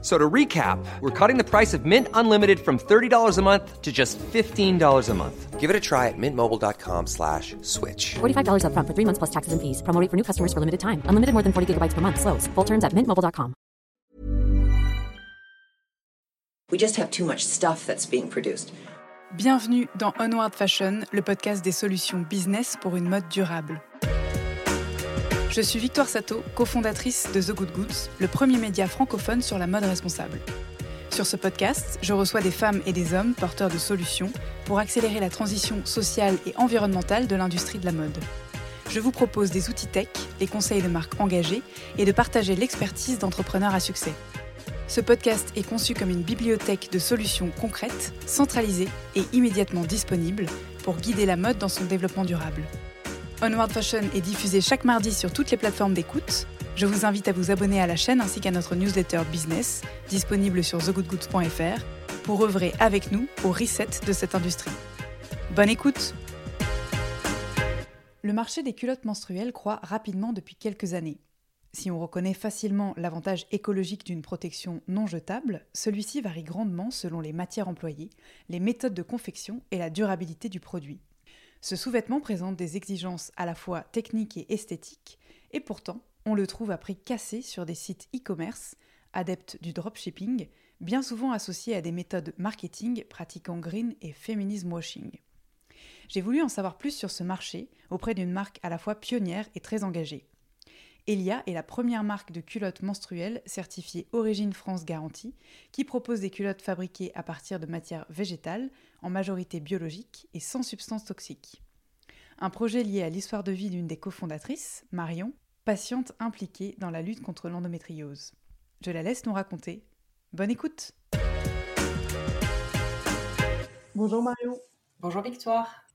So to recap, we're cutting the price of Mint Unlimited from $30 a month to just $15 a month. Give it a try at mintmobile.com slash switch. $45 upfront for three months plus taxes and fees. Promo rate for new customers for limited time. Unlimited more than 40 gigabytes per month. Slows. Full terms at mintmobile.com. We just have too much stuff that's being produced. Bienvenue dans Onward Fashion, le podcast des solutions business pour une mode durable. Je suis Victoire Sato, cofondatrice de The Good Goods, le premier média francophone sur la mode responsable. Sur ce podcast, je reçois des femmes et des hommes porteurs de solutions pour accélérer la transition sociale et environnementale de l'industrie de la mode. Je vous propose des outils tech, les conseils de marques engagées et de partager l'expertise d'entrepreneurs à succès. Ce podcast est conçu comme une bibliothèque de solutions concrètes, centralisées et immédiatement disponibles pour guider la mode dans son développement durable. Onward Fashion est diffusé chaque mardi sur toutes les plateformes d'écoute. Je vous invite à vous abonner à la chaîne ainsi qu'à notre newsletter business, disponible sur thegoodgoods.fr, pour œuvrer avec nous au reset de cette industrie. Bonne écoute Le marché des culottes menstruelles croît rapidement depuis quelques années. Si on reconnaît facilement l'avantage écologique d'une protection non jetable, celui-ci varie grandement selon les matières employées, les méthodes de confection et la durabilité du produit. Ce sous-vêtement présente des exigences à la fois techniques et esthétiques, et pourtant, on le trouve à prix cassé sur des sites e-commerce, adeptes du dropshipping, bien souvent associés à des méthodes marketing pratiquant green et feminism washing. J'ai voulu en savoir plus sur ce marché auprès d'une marque à la fois pionnière et très engagée. Elia est la première marque de culottes menstruelles certifiée Origine France Garantie qui propose des culottes fabriquées à partir de matières végétales, en majorité biologiques et sans substances toxiques. Un projet lié à l'histoire de vie d'une des cofondatrices, Marion, patiente impliquée dans la lutte contre l'endométriose. Je la laisse nous raconter. Bonne écoute Bonjour Marion. Bonjour Victoire.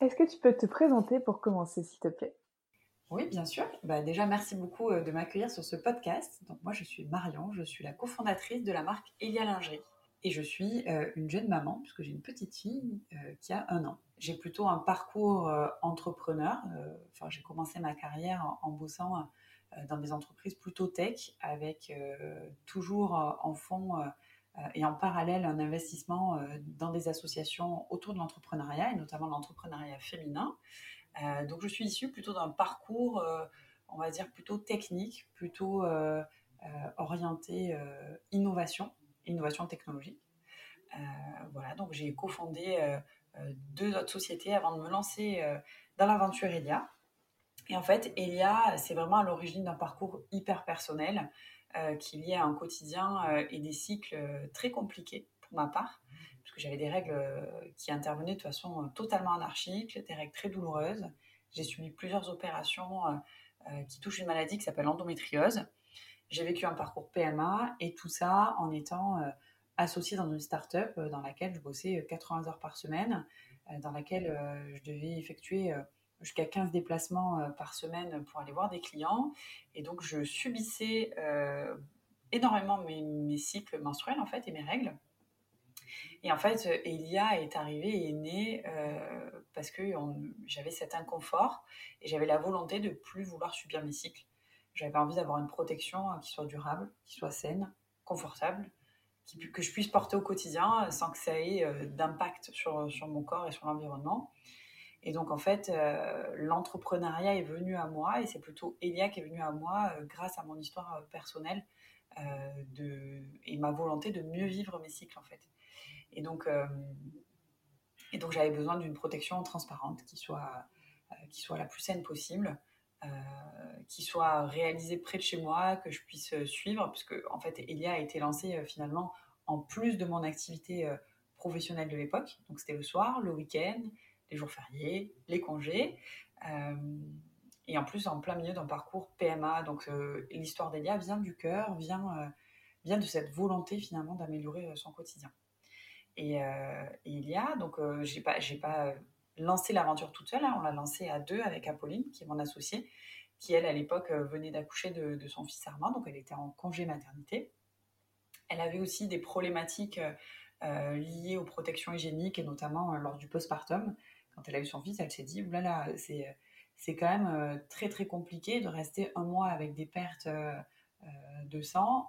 Est-ce que tu peux te présenter pour commencer, s'il te plaît? Oui, bien sûr. Bah, déjà, merci beaucoup euh, de m'accueillir sur ce podcast. Donc, moi, je suis Marion, je suis la cofondatrice de la marque Elia Lingerie. Et je suis euh, une jeune maman, puisque j'ai une petite fille euh, qui a un an. J'ai plutôt un parcours entrepreneur. Enfin, j'ai commencé ma carrière en, en bossant dans des entreprises plutôt tech, avec toujours en fond et en parallèle un investissement dans des associations autour de l'entrepreneuriat, et notamment l'entrepreneuriat féminin. Euh, donc, je suis issue plutôt d'un parcours, euh, on va dire, plutôt technique, plutôt euh, orienté innovation innovation technologique. Voilà, donc j'ai cofondé deux autres sociétés avant de me lancer dans l'aventure Elia. Et en fait, Elia, c'est vraiment à l'origine d'un parcours hyper personnel euh, qui lié à un quotidien et des cycles très compliqués pour ma part, puisque j'avais des règles euh, qui intervenaient de façon euh, totalement anarchique, des règles très douloureuses. J'ai subi plusieurs opérations euh, qui touchent une maladie qui s'appelle l'endométriose. J'ai vécu un parcours PMA et tout ça en étant associée dans une start-up dans laquelle je bossais euh, 80 heures par semaine, dans laquelle je devais effectuer jusqu'à 15 déplacements par semaine pour aller voir des clients. Et donc, je subissais énormément mes, mes cycles menstruels, en fait, et mes règles. Et en fait, Elia est arrivée et est née euh, parce que j'avais cet inconfort et j'avais la volonté de plus vouloir subir mes cycles. J'avais envie d'avoir une protection euh, qui soit durable, qui soit saine, confortable, que je puisse porter au quotidien euh, sans que ça ait euh, d'impact sur, mon corps et sur l'environnement. Et donc, en fait, l'entrepreneuriat est venu à moi et c'est plutôt Elia qui est venu à moi grâce à mon histoire personnelle et ma volonté de mieux vivre mes cycles, en fait. Et donc, euh, et donc j'avais besoin d'une protection transparente qui soit, euh, la plus saine possible, euh, qui soit réalisée près de chez moi, que je puisse suivre, puisque en fait Elia a été lancée finalement en plus de mon activité professionnelle de l'époque. Donc c'était le soir, le week-end, les jours fériés, les congés. Et en plus en plein milieu d'un parcours PMA. Donc l'histoire d'Elia vient du cœur, vient, de cette volonté finalement d'améliorer son quotidien. Et, euh, et il y a, donc euh, j'ai pas, j'ai pas euh, lancé l'aventure toute seule, hein, on l'a lancée à deux avec Apolline, qui est mon associée, qui elle, à l'époque, venait d'accoucher de, de, son fils Armand, donc elle était en congé maternité. Elle avait aussi des problématiques liées aux protections hygiéniques, et notamment lors du postpartum. Quand elle a eu son fils, elle s'est dit, oulala, c'est c'est quand même très très compliqué de rester un mois avec des pertes de sang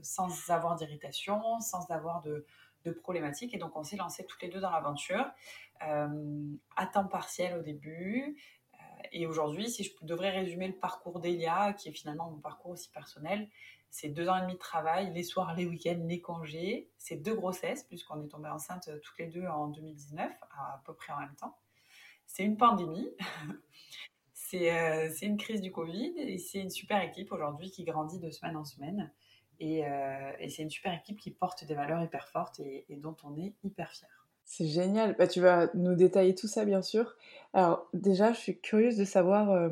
sans avoir d'irritation, sans avoir de, de problématiques. Et donc, on s'est lancé toutes les deux dans l'aventure, euh, à temps partiel au début. Euh, et aujourd'hui, si je devrais résumer le parcours d'Elia, qui est finalement mon parcours aussi personnel, c'est deux ans et demi de travail, les soirs, les week-ends, les congés. C'est deux grossesses, puisqu'on est tombé enceinte toutes les deux en 2019, à, peu près en même temps. C'est une pandémie. Euh, c'est une crise du Covid et c'est une super équipe aujourd'hui qui grandit de semaine en semaine. Euh, et, c'est une super équipe qui porte des valeurs hyper fortes et, dont on est hyper fier. C'est génial. Bah, tu vas nous détailler tout ça, bien sûr. Alors, déjà, je suis curieuse de savoir euh,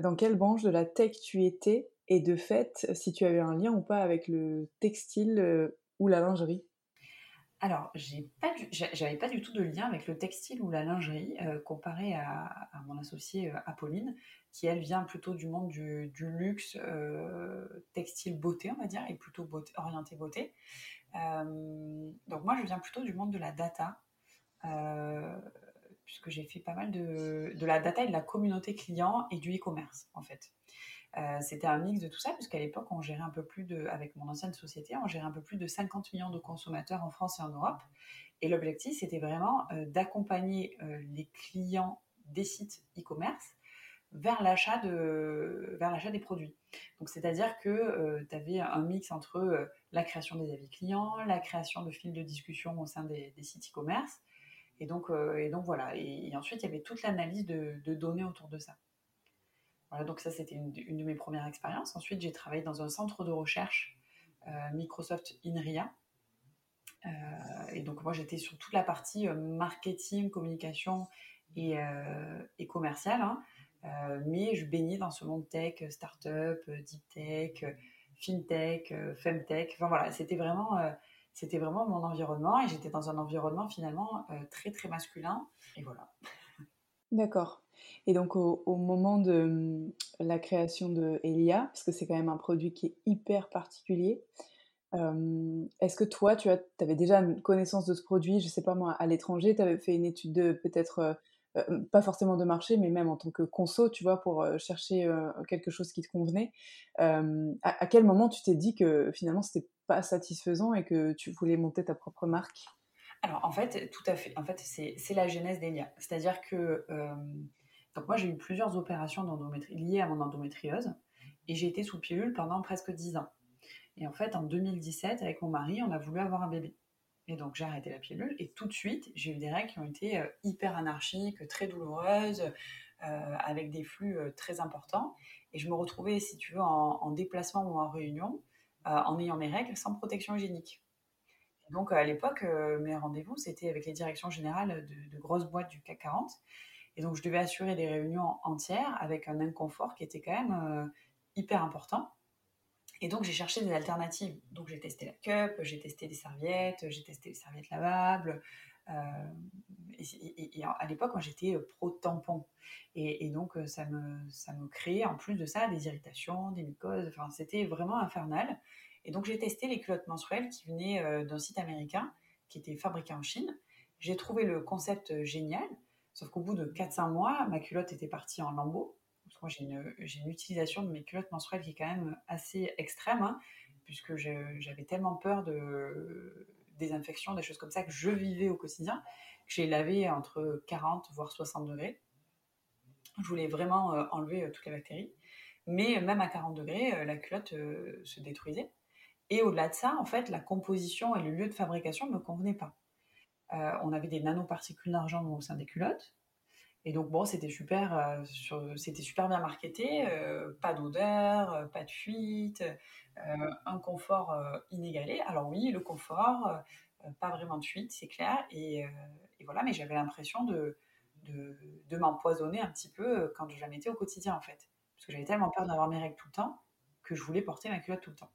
dans quelle branche de la tech tu étais et de fait, si tu avais un lien ou pas avec le textile euh, ou la lingerie. Alors, j'avais pas du tout de lien avec le textile ou la lingerie comparé à, à, mon associée Apolline qui elle vient plutôt du monde du, luxe, euh, textile beauté, on va dire, et plutôt beauté, orienté beauté. Euh, donc moi, je viens plutôt du monde de la data, euh, puisque j'ai fait pas mal de, de, la data et de la communauté client et du e-commerce, en fait. C'était un mix de tout ça, puisqu'à l'époque, on gérait un peu plus de, avec mon ancienne société, on gérait un peu plus de 50 millions de consommateurs en France et en Europe. Et l'objectif, c'était vraiment d'accompagner les clients des sites e-commerce vers l'achat de vers l'achat des produits. Donc c'est-à-dire que euh, tu avais un mix entre euh, la création des avis clients, la création de fils de discussion au sein des, sites e-commerce, et donc euh, et donc voilà. Et, ensuite il y avait toute l'analyse de, données autour de ça. Voilà, donc ça c'était une, de mes premières expériences. Ensuite j'ai travaillé dans un centre de recherche Microsoft INRIA. et donc moi j'étais sur toute la partie marketing, communication et, et commerciale. Hein. Euh, mais je baignais dans ce monde tech, startup, euh, deep tech, euh, fintech, femtech. Enfin voilà, c'était vraiment, vraiment mon environnement et j'étais dans un environnement finalement très très masculin. Et voilà. D'accord. Et donc au, moment de hum, la création de Elia, parce que c'est quand même un produit qui est hyper particulier, est-ce que toi, tu avais déjà une connaissance de ce produit, je sais pas moi, à l'étranger, tu avais fait une étude de peut-être euh, pas forcément de marché, mais même en tant que conso, tu vois, pour euh, chercher euh, quelque chose qui te convenait. À, quel moment tu t'es dit que finalement c'était pas satisfaisant et que tu voulais monter ta propre marque? Alors en fait, tout à fait. En fait, c'est la genèse d'Elia. C'est-à-dire que donc moi j'ai eu plusieurs opérations liées à mon endométriose et j'ai été sous pilule pendant presque 10 ans. Et en fait, en 2017, avec mon mari, on a voulu avoir un bébé. Et donc j'ai arrêté la pilule et tout de suite j'ai eu des règles qui ont été euh, hyper anarchiques, très douloureuses, euh, avec des flux euh, très importants. Et je me retrouvais, si tu veux, en, déplacement ou en réunion, en ayant mes règles sans protection hygiénique. donc à l'époque, mes rendez-vous, c'était avec les directions générales de, grosses boîtes du CAC 40. Et donc je devais assurer des réunions entières avec un inconfort qui était quand même hyper important. Et donc, j'ai cherché des alternatives. Donc, j'ai testé la cup, j'ai testé les serviettes, j'ai testé les serviettes lavables. Euh, et, à l'époque, moi, j'étais euh, pro tampon. Et, donc, euh, ça me, ça me créait, en plus de ça, des irritations, des mycoses. Enfin, c'était vraiment infernal. Et donc, j'ai testé les culottes menstruelles qui venaient d'un site américain qui était fabriqué en Chine. J'ai trouvé le concept génial. Sauf qu'au bout de 4-5 mois, ma culotte était partie en lambeaux j'ai une, utilisation de mes culottes menstruelles qui est quand même assez extrême, hein, puisque j'avais tellement peur de, des infections, des choses comme ça que je vivais au quotidien, que j'ai lavé entre 40 voire 60 degrés. Je voulais vraiment euh, enlever euh, toutes les bactéries. Mais même à 40 degrés, euh, la culotte se détruisait. Et au-delà de ça, en fait, la composition et le lieu de fabrication ne me convenaient pas. on avait des nanoparticules d'argent au sein des culottes. Et donc bon, c'était super, euh, super bien marketé, euh, pas d'odeur, euh, pas de fuite, un confort inégalé. Alors oui, le confort, pas vraiment de fuite, c'est clair. Et, voilà, mais j'avais l'impression de, de, m'empoisonner un petit peu quand je la mettais au quotidien en fait, parce que j'avais tellement peur d'avoir mes règles tout le temps que je voulais porter ma culotte tout le temps.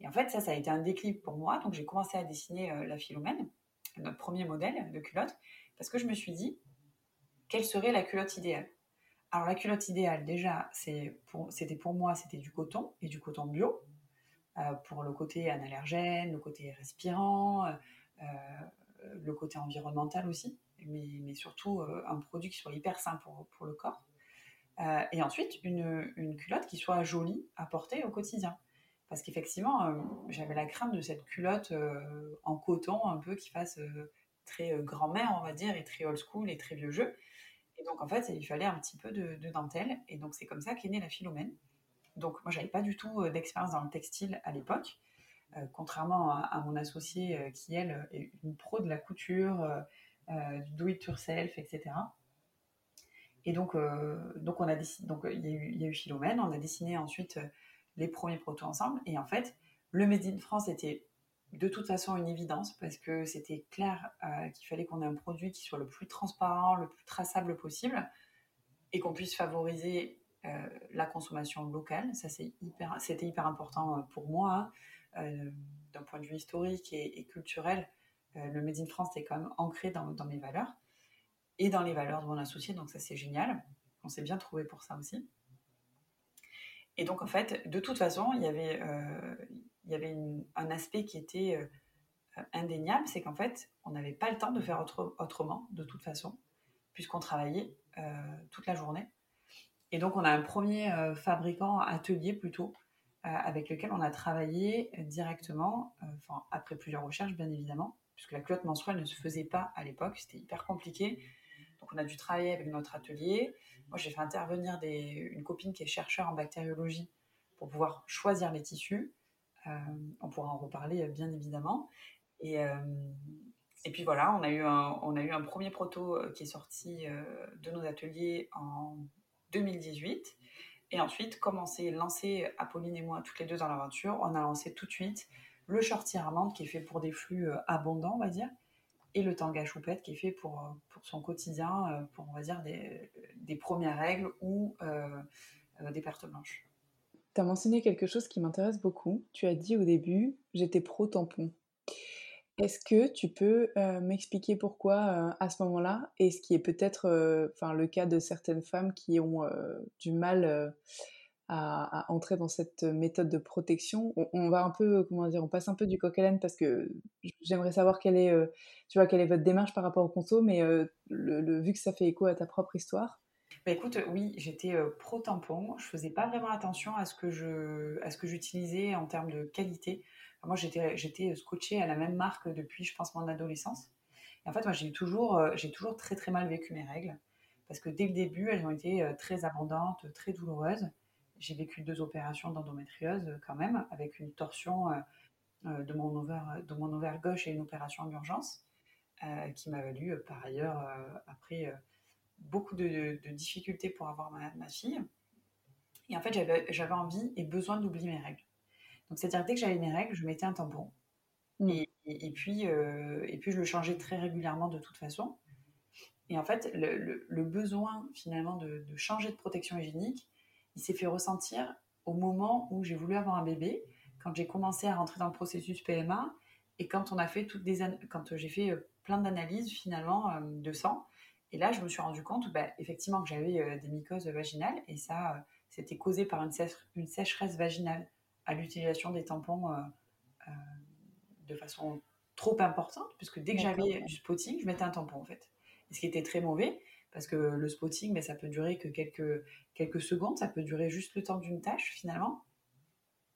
Et en fait, ça, ça a été un déclic pour moi. Donc j'ai commencé à dessiner la Philomène, notre premier modèle de culotte, parce que je me suis dit quelle serait la culotte idéale? Alors la culotte idéale, déjà, c'était pour, moi, c'était du coton et du coton bio, euh, pour le côté analergène, le côté respirant, euh, le côté environnemental aussi, mais, surtout un produit qui soit hyper sain pour, le corps. et ensuite, une, une, culotte qui soit jolie à porter au quotidien. Parce qu'effectivement, j'avais la crainte de cette culotte en coton, un peu qui fasse très grand-mère, on va dire, et très old school et très vieux jeu. Et donc, en fait, il fallait un petit peu de, dentelle. Et donc, c'est comme ça qu'est née la Philomène. Donc, moi, j'avais pas du tout euh, d'expérience dans le textile à l'époque. Euh, contrairement à, mon associée euh, qui, elle, est une pro de la couture, du do-it-yourself, etc. Et donc, donc, on a donc il, y a eu, il y a eu Philomène. On a dessiné ensuite les premiers protos ensemble. Et en fait, le Made in France était de toute façon une évidence parce que c'était clair euh, qu'il fallait qu'on ait un produit qui soit le plus transparent, le plus traçable possible et qu'on puisse favoriser euh, la consommation locale. Ça, c'est hyper, c'était hyper important euh, pour moi d'un point de vue historique et, culturel. le Made in France est quand même ancré dans, dans, mes valeurs et dans les valeurs de mon associé, donc ça, c'est génial. On s'est bien trouvé pour ça aussi. Et donc, en fait, de toute façon, il y avait, il y avait un aspect qui était euh, indéniable, c'est qu'en fait, on n'avait pas le temps de faire autrement, de toute façon, puisqu'on travaillait euh, toute la journée. Et donc, on a un premier euh, fabricant atelier plutôt, avec lequel on a travaillé directement, enfin, après plusieurs recherches, bien évidemment, puisque la culotte menstruelle ne se faisait pas à l'époque, c'était hyper compliqué. Donc, on a dû travailler avec notre atelier. Moi, j'ai fait intervenir une copine qui est chercheur en bactériologie pour pouvoir choisir les tissus. Euh, on pourra en reparler euh, bien évidemment. Et, euh, et puis voilà, on a eu un, on premier proto qui est sorti de nos ateliers en 2018. Et ensuite, commencer, lancer Apolline et moi toutes les deux dans l'aventure, on a lancé tout de suite le shorty amande qui est fait pour des flux abondants, on va dire, et le tanga choupette qui est fait pour, son quotidien, pour, on va dire, des premières règles ou des pertes blanches. Tu as mentionné quelque chose qui m'intéresse beaucoup. Tu as dit au début, j'étais pro-tampon. Est-ce que tu peux euh, m'expliquer pourquoi euh, à ce moment-là, et ce qui est peut-être euh, le cas de certaines femmes qui ont du mal à, entrer dans cette méthode de protection? On, va un peu, comment dire, on passe un peu du coq à l'âne parce que j'aimerais savoir quelle est, tu vois, quelle est votre démarche par rapport au conso, mais le, vu que ça fait écho à ta propre histoire, bah, écoute, oui, j'étais euh, pro tampon. Je faisais pas vraiment attention à ce que je, à ce que j'utilisais en termes de qualité. moi, j'étais, j'étais scotchée à la même marque depuis, je pense, mon adolescence. En fait, moi, j'ai toujours, euh, j'ai toujours très très mal vécu mes règles parce que dès le début, elles ont été euh, très abondantes, très douloureuses. J'ai vécu deux opérations d'endométriose quand même, avec une torsion de mon ovaire, de mon ovaire gauche et une opération en urgence, qui m'a valu par ailleurs après beaucoup de, difficultés pour avoir ma, fille. Et en fait, j'avais envie et besoin d'oublier mes règles. Donc, c'est-à-dire, dès que j'avais mes règles, je mettais un tampon. Mm. Et, puis, euh, et puis, je le changeais très régulièrement de toute façon. Et en fait, le, besoin finalement de, changer de protection hygiénique, il s'est fait ressentir au moment où j'ai voulu avoir un bébé, quand j'ai commencé à rentrer dans le processus PMA et quand on a fait toutes des quand j'ai fait euh, plein d'analyses finalement euh, de sang et là, je me suis rendu compte, bah, effectivement, que j'avais euh, des mycoses vaginales et ça, euh, c'était causé par une, une, sécheresse vaginale à l'utilisation des tampons euh, de façon trop importante, puisque dès que j'avais du spotting, je mettais un tampon en fait. Et ce qui était très mauvais, parce que le spotting, bah, ça peut durer que quelques, quelques secondes, ça peut durer juste le temps d'une tâche finalement.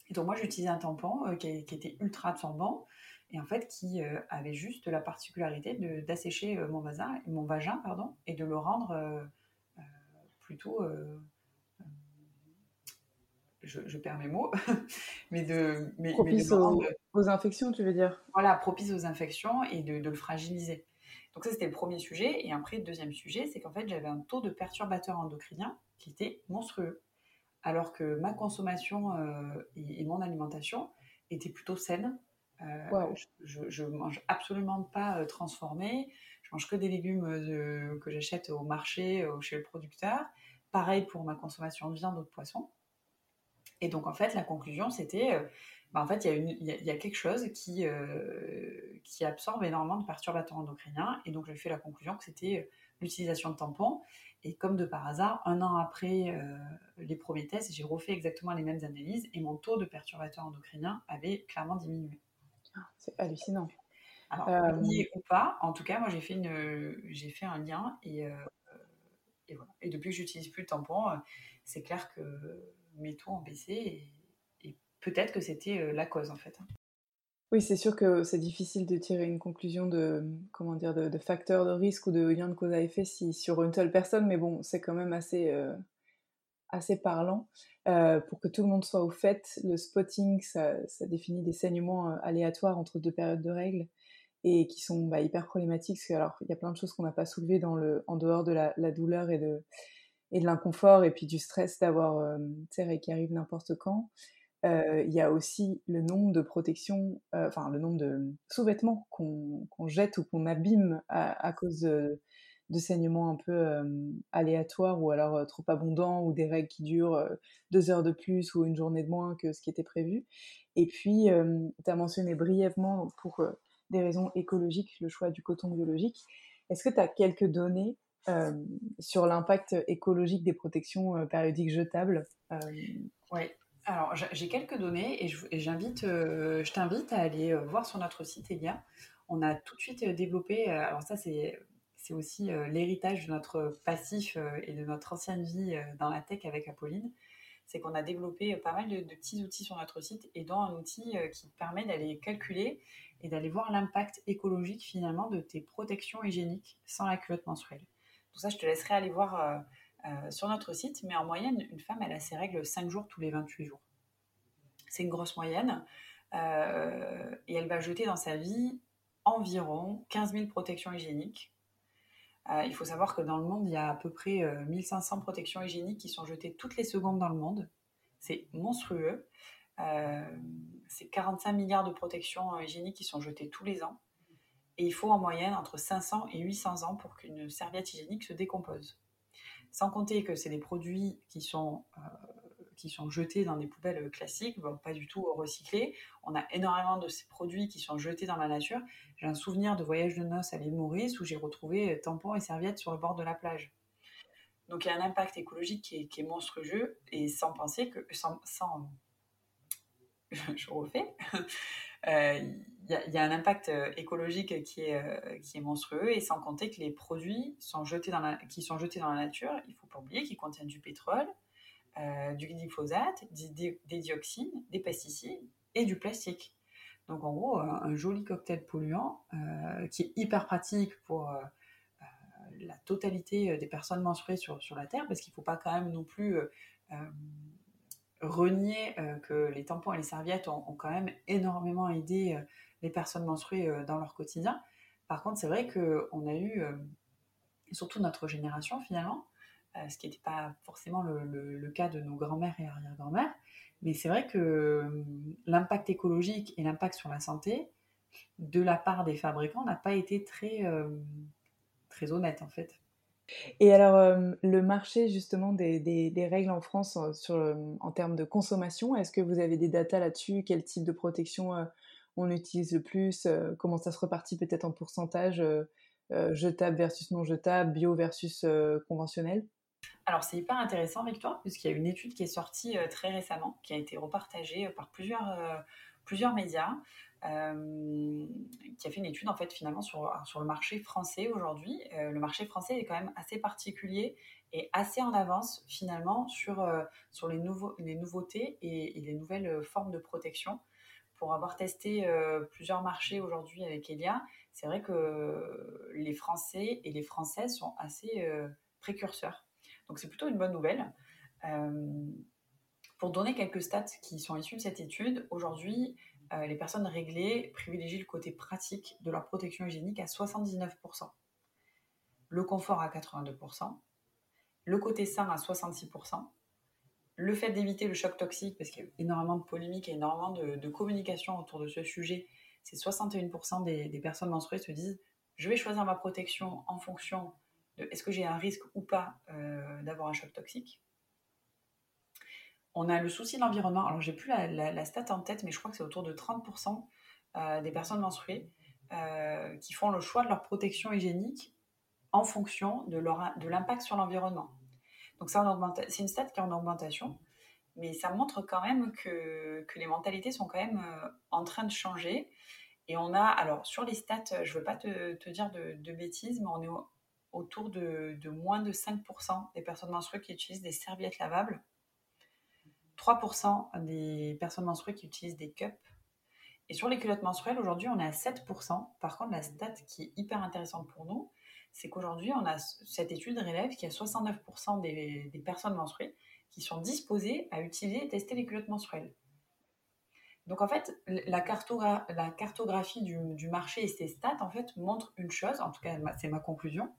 Et donc moi, j'utilisais un tampon qui, qui, était ultra absorbant, et en fait qui euh, avait juste la particularité d'assécher euh, mon, vagin, mon vagin pardon, et de le rendre euh, plutôt je, perds mes mots, mais de, mais, propice aux, infections, tu veux dire? Voilà, propice aux infections et de, le fragiliser. Donc ça, c'était le premier sujet. Et après, le deuxième sujet, c'est qu'en fait, j'avais un taux de perturbateurs endocriniens qui était monstrueux. Alors que ma consommation et, mon alimentation étaient plutôt saines, euh, je, ne mange absolument pas euh, transformé. Je mange que des légumes euh, que j'achète au marché, chez le producteur. Pareil pour ma consommation de viande ou de poisson. Et donc, en fait, la conclusion, c'était, bah, en fait, il y, a quelque chose qui, qui absorbe énormément de perturbateurs endocriniens. Et donc, j'ai fait la conclusion que c'était l'utilisation de tampons. Et comme de par hasard, un an après les premiers tests, j'ai refait exactement les mêmes analyses et mon taux de perturbateurs endocriniens avait clairement diminué. C'est hallucinant. Alors, euh... ou pas, en tout cas, moi j'ai fait, une, j'ai fait un lien et, et, voilà. et depuis que j'utilise plus le tampon, c'est clair que mes taux ont baissé et, et peut-être que c'était la cause en fait. Oui, c'est sûr que c'est difficile de tirer une conclusion de, comment dire, de, de facteur de risque ou de lien de cause à effet si, sur une seule personne, mais bon, c'est quand même assez, euh, assez parlant. Euh, pour que tout le monde soit au fait, le spotting, ça, définit des saignements euh, aléatoires entre deux périodes de règles et qui sont bah, hyper problématiques, alors il y a plein de choses qu'on n'a pas soulevées en dehors de la, douleur et de, l'inconfort et puis du stress d'avoir euh, règles qui arrivent n'importe quand. Euh, il y a aussi le nombre de protections, enfin le nombre de sous-vêtements qu'on jette ou qu'on abîme à, cause de, saignements un peu aléatoires ou alors trop abondants ou des règles qui durent deux heures de plus ou une journée de moins que ce qui était prévu. Et puis, tu as mentionné brièvement, pour des raisons écologiques, le choix du coton biologique. Est-ce que tu as quelques données sur l'impact écologique des protections périodiques jetables Oui, alors, j'ai quelques données et j'invite, je t'invite à aller voir sur notre site Elia. On a tout de suite développé, alors ça c'est c'est aussi l'héritage de notre passif et de notre ancienne vie dans la tech avec Apolline, c'est qu'on a développé pas mal de, petits outils sur notre site et dont un outil qui permet d'aller calculer et d'aller voir l'impact écologique finalement de tes protections hygiéniques sans la culotte menstruelle. Donc ça, je te laisserai aller voir euh, sur notre site, mais en moyenne, une femme, elle a ses règles 5 jours tous les 28 jours. C'est une grosse moyenne. Euh, et elle va jeter dans sa vie environ 15 000 protections hygiéniques. Euh, il faut savoir que dans le monde, il y a à peu près 1500 protections hygiéniques qui sont jetées toutes les secondes dans le monde. C'est monstrueux. c'est 45 milliards de protections hygiéniques qui sont jetées tous les ans. Et il faut en moyenne entre 500 et 800 ans pour qu'une serviette hygiénique se décompose. Sans compter que c'est des produits qui sont, euh, qui sont jetés dans des poubelles classiques, pas du tout recyclés. On a énormément de ces produits qui sont jetés dans la nature. J'ai un souvenir de voyage de noces à l'île Maurice où j'ai retrouvé tampons et serviettes sur le bord de la plage. Donc il y a un impact écologique qui est, monstrueux et sans penser que, sans, je refais, il euh, y, a un impact euh, écologique qui est, euh, qui est monstrueux et sans compter que les produits qui sont jetés dans la nature, il ne faut pas oublier qu'ils contiennent du pétrole, du glyphosate, des, dioxines, des pesticides et du plastique. Donc en gros, un, joli cocktail polluant qui est hyper pratique pour la totalité des personnes menstruées sur, sur la Terre, parce qu'il ne faut pas quand même non plus renier euh, que les tampons et les serviettes ont, quand même énormément aidé euh, les personnes menstruées euh, dans leur quotidien. Par contre, c'est vrai qu'on a eu, surtout notre génération finalement, ce qui n'était pas forcément le, cas de nos grands-mères et arrière-grands-mères, mais c'est vrai que l'impact écologique et l'impact sur la santé de la part des fabricants n'a pas été très, très honnête en fait. Et alors, euh, le marché justement des, règles en France euh, en termes de consommation, est-ce que vous avez des datas là-dessus? Quel type de protection euh, on utilise le plus? Comment ça se repartit peut-être en pourcentage jetable versus non jetable, bio versus conventionnel? Alors c'est hyper intéressant Victoire, puisqu'il y a une étude qui est sortie très récemment, qui a été repartagée par plusieurs, plusieurs médias, euh, qui a fait une étude en fait finalement sur, le marché français aujourd'hui. Euh, le marché français est quand même assez particulier et assez en avance finalement sur, euh, les, nouveautés et, les nouvelles formes de protection. Pour avoir testé plusieurs marchés aujourd'hui avec Elia, c'est vrai que les Français et les Françaises sont assez précurseurs. Donc c'est plutôt une bonne nouvelle. pour donner quelques stats qui sont issus de cette étude, aujourd'hui, euh, les personnes réglées privilégient le côté pratique de leur protection hygiénique à 79%, le confort à 82%, le côté sain à 66%, le fait d'éviter le choc toxique, parce qu'il y a énormément de polémiques et énormément de, communication autour de ce sujet, c'est 61% des, personnes menstruées se disent je vais choisir ma protection en fonction de est-ce que j'ai un risque ou pas euh, d'avoir un choc toxique? On a le souci de l'environnement. Alors, j'ai plus la, stat en tête, mais je crois que c'est autour de 30% euh, des personnes menstruées euh, qui font le choix de leur protection hygiénique en fonction de l'impact sur l'environnement. Donc c'est une stat qui est en augmentation, mais ça montre quand même que, les mentalités sont quand même euh, en train de changer. Et on a, alors sur les stats, je ne veux pas te, dire de, bêtises, mais on est autour de, moins de 5% des personnes menstruées qui utilisent des serviettes lavables, 3% des personnes menstruées qui utilisent des cups, et sur les culottes menstruelles, aujourd'hui, on est à 7%. Par contre, la stat qui est hyper intéressante pour nous, c'est qu'aujourd'hui, on a cette étude révèle qu'il y a 69% des, personnes menstruées qui sont disposées à utiliser et tester les culottes menstruelles. Donc en fait, la, cartographie du, marché et ces stats en fait montrent une chose, en tout cas c'est ma conclusion,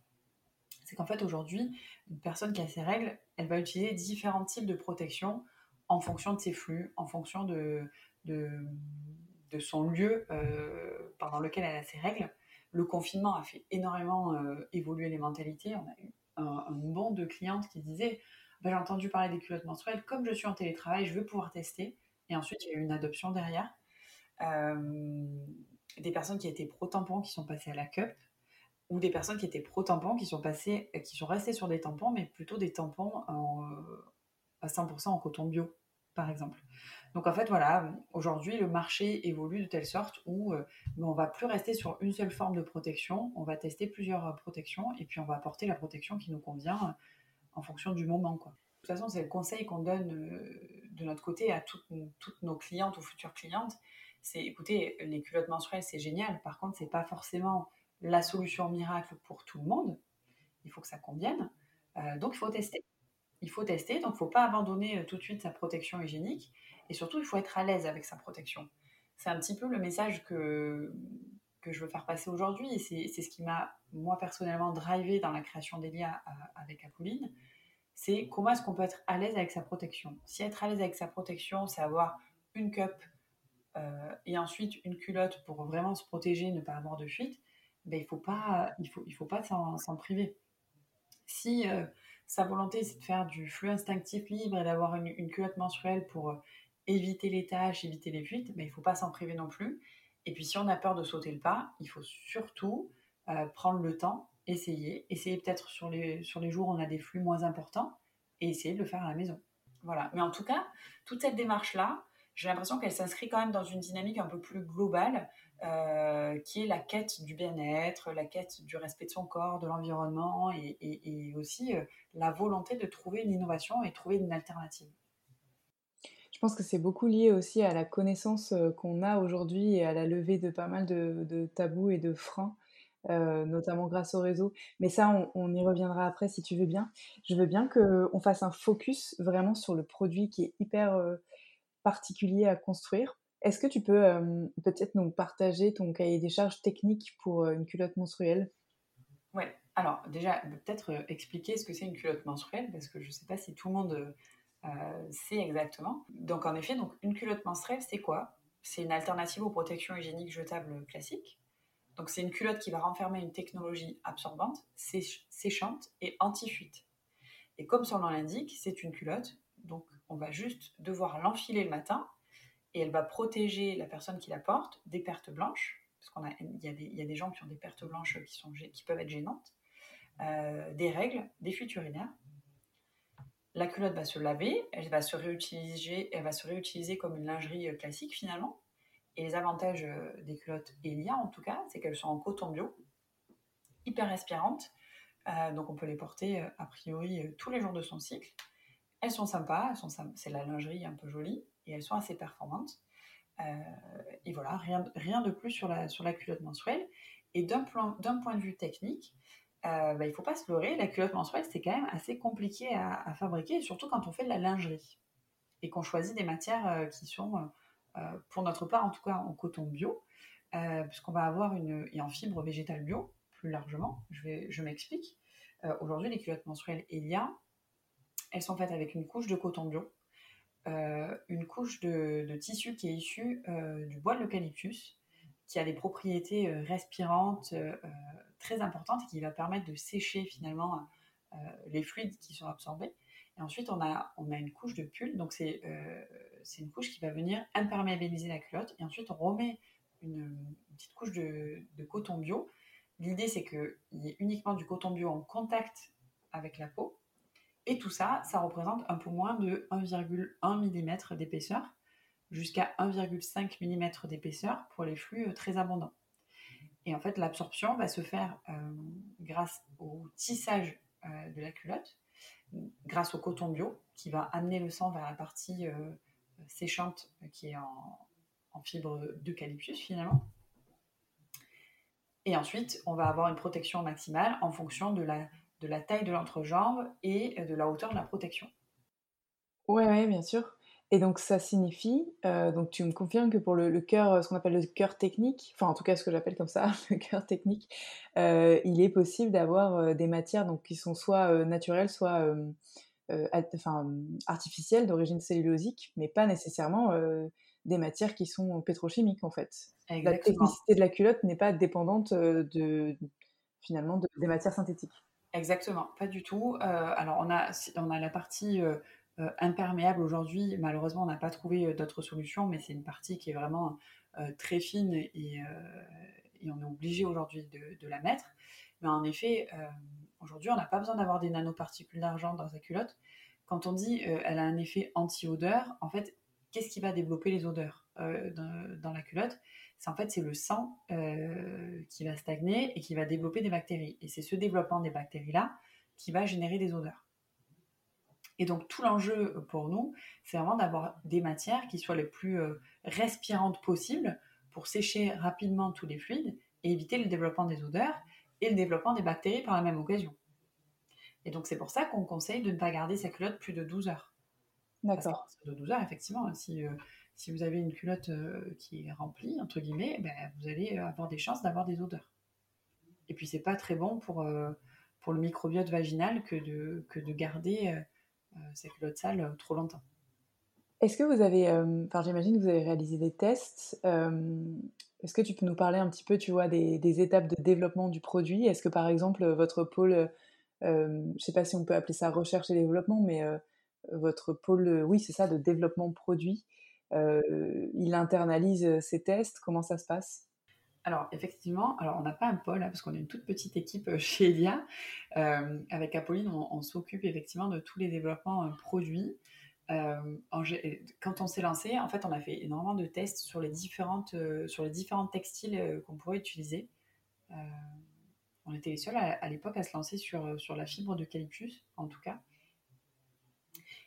c'est qu'en fait aujourd'hui, une personne qui a ses règles, elle va utiliser différents types de protection en fonction de ses flux, en fonction de, son lieu euh, pendant lequel elle a ses règles. Le confinement a fait énormément euh, évoluer les mentalités. On a eu un, bon de clientes qui disaient bah, J'ai entendu parler des culottes menstruelles, comme je suis en télétravail, je veux pouvoir tester. Et ensuite, il y a eu une adoption derrière. Euh, des personnes qui étaient pro-tampons qui sont passées à la cup, ou des personnes qui étaient pro-tampons qui sont passées, qui sont restées sur des tampons, mais plutôt des tampons à 100% en coton bio, par exemple. Donc en fait, voilà, aujourd'hui, le marché évolue de telle sorte où euh, on va plus rester sur une seule forme de protection, on va tester plusieurs euh, protections et puis on va apporter la protection qui nous convient euh, en fonction du moment. Quoi. De toute façon, c'est le conseil qu'on donne de notre côté à toutes, nos clientes ou futures clientes. C'est écoutez, les culottes menstruelles, c'est génial. Par contre, c'est pas forcément la solution miracle pour tout le monde. Il faut que ça convienne. donc, il faut tester. Il faut tester. Donc, il ne faut pas abandonner tout de suite sa protection hygiénique. Et surtout, il faut être à l'aise avec sa protection. C'est un petit peu le message que, que je veux faire passer aujourd'hui. Et c'est ce qui m'a, moi, personnellement, drivé dans la création d'Elia avec Apolline. C'est comment est-ce qu'on peut être à l'aise avec sa protection. Si être à l'aise avec sa protection, c'est avoir une cup euh, et ensuite une culotte pour vraiment se protéger, ne pas avoir de fuite, ben, il ne faut pas, il faut, il faut pas s'en priver. Si euh, sa volonté, c'est de faire du flux instinctif libre et d'avoir une, une, culotte menstruelle pour euh, éviter les tâches, éviter les fuites, mais il ne faut pas s'en priver non plus. Et puis si on a peur de sauter le pas, il faut surtout euh, prendre le temps, essayer, essayer peut-être sur les, sur les jours où on a des flux moins importants, et essayer de le faire à la maison. Voilà. Mais en tout cas, toute cette démarche-là, j'ai l'impression qu'elle s'inscrit quand même dans une dynamique un peu plus globale, euh, qui est la quête du bien-être, la quête du respect de son corps, de l'environnement, et, aussi euh, la volonté de trouver une innovation et trouver une alternative. Je pense que c'est beaucoup lié aussi à la connaissance euh, qu'on a aujourd'hui et à la levée de pas mal de, tabous et de freins, notamment grâce au réseau. Mais ça, on, y reviendra après si tu veux bien. Je veux bien qu'on fasse un focus vraiment sur le produit qui est hyper particulier à construire. Est-ce que tu peux peut-être nous partager ton cahier des charges techniques pour une culotte menstruelle? Ouais, alors déjà, peut-être expliquer ce que c'est une culotte menstruelle, parce que je ne sais pas si tout le monde c'est exactement. Donc en effet, donc une culotte menstruelle, c'est quoi? C'est une alternative aux protections hygiéniques jetables classiques. Donc c'est une culotte qui va renfermer une technologie absorbante, séchante et anti-fuite. Et comme son nom l'indique, c'est une culotte, donc on va juste devoir l'enfiler le matin et elle va protéger la personne qui la porte des pertes blanches, parce qu'il y, y, a des gens qui ont des pertes blanches qui, sont, qui peuvent être gênantes, euh, des règles, des fuites urinaires, la culotte va se laver, elle va se réutiliser, elle va se réutiliser comme une lingerie euh, classique finalement. Et les avantages euh, des culottes Elia en tout cas, c'est qu'elles sont en coton bio, hyper respirantes. Donc on peut les porter a priori tous les jours de son cycle. Elles sont sympas, c'est la lingerie un peu jolie et elles sont assez performantes. et voilà, rien, rien de plus sur la, sur la culotte menstruelle. Et d'un point de vue technique, euh, bah, il ne faut pas se leurrer, la culotte menstruelle, c'est quand même assez compliqué à, fabriquer, surtout quand on fait de la lingerie et qu'on choisit des matières euh, qui sont, euh, pour notre part en tout cas, en coton bio, puisqu'on va avoir une, et en fibre végétale bio, plus largement, je, vais, je m'explique. Aujourd'hui, les culottes menstruelles Elia, elles sont faites avec une couche de coton bio, une couche de, tissu qui est issu du bois de l'eucalyptus, qui a des propriétés euh, respirantes euh, euh, très importantes et qui va permettre de sécher finalement les fluides qui sont absorbés. Et ensuite, on a, on a une couche de pull, donc c'est c'est une couche qui va venir imperméabiliser la culotte. Et ensuite, on remet une, petite couche de, de, coton bio L'idée, c'est qu'il y ait uniquement du coton bio en contact avec la peau. Et tout ça, ça représente un peu moins de 1,1 mm d'épaisseur jusqu'à 1,5 mm d'épaisseur pour les flux euh, très abondants. Et en fait, l'absorption va se faire euh, grâce au tissage euh, de la culotte, grâce au coton bio qui va amener le sang vers la partie séchante qui est en, en fibre d'eucalyptus finalement. Et ensuite, on va avoir une protection maximale en fonction de la, de la taille de l'entrejambe et de la hauteur de la protection. Oui, ouais, bien sûr. Et donc ça signifie, euh, donc tu me confirmes que pour le, cœur, ce qu'on appelle le cœur technique, enfin en tout cas ce que j'appelle comme ça, le cœur technique, euh, il est possible d'avoir euh, des matières donc, qui sont soit naturelles, soit enfin, artificielles d'origine cellulosique, mais pas nécessairement des matières qui sont pétrochimiques en fait. La technicité de la culotte n'est pas dépendante de finalement des matières synthétiques. Exactement, pas du tout. alors on a, on a la partie euh, imperméable aujourd'hui. Malheureusement, on n'a pas trouvé euh, d'autres solutions, mais c'est une partie qui est vraiment euh, très fine et, on est obligé aujourd'hui de, la mettre. Mais en effet, aujourd'hui, on n'a pas besoin d'avoir des nanoparticules d'argent dans sa culotte. Quand on dit elle a un effet anti-odeur, en fait, qu'est-ce qui va développer les odeurs? Dans, la culotte c'est en fait c'est le sang qui va stagner et qui va développer des bactéries. Et c'est ce développement des bactéries là qui va générer des odeurs. Et donc tout l'enjeu pour nous, c'est vraiment d'avoir des matières qui soient les plus euh, respirantes possibles pour sécher rapidement tous les fluides et éviter le développement des odeurs et le développement des bactéries par la même occasion. Et donc c'est pour ça qu'on conseille de ne pas garder sa culotte plus de 12 heures. D'accord. De 12 heures, effectivement, si, euh, si vous avez une culotte euh, qui est remplie, entre guillemets, ben, vous allez avoir des chances d'avoir des odeurs. Et puis c'est pas très bon pour, pour le microbiote vaginal que de, que de garder euh, ces culottes sales euh, trop longtemps. Est-ce que vous avez, euh, enfin j'imagine que vous avez réalisé des tests. Est-ce que tu peux nous parler un petit peu, tu vois, des, étapes de développement du produit? Est-ce que par exemple votre pôle, je ne sais pas si on peut appeler ça recherche et développement, mais votre pôle, oui c'est ça, de développement produit, il internalise ces tests Comment ça se passe? Alors, effectivement, alors on n'a pas un pôle, hein, parce qu'on est une toute petite équipe euh, chez Elia. Euh, avec Apolline, on, s'occupe effectivement de tous les développements euh, produits. quand on s'est lancé, en fait, on a fait énormément de tests sur les différentes, sur les différents textiles qu'on pourrait utiliser. on était les seuls à, l'époque à se lancer sur, sur la fibre d'eucalyptus, en tout cas.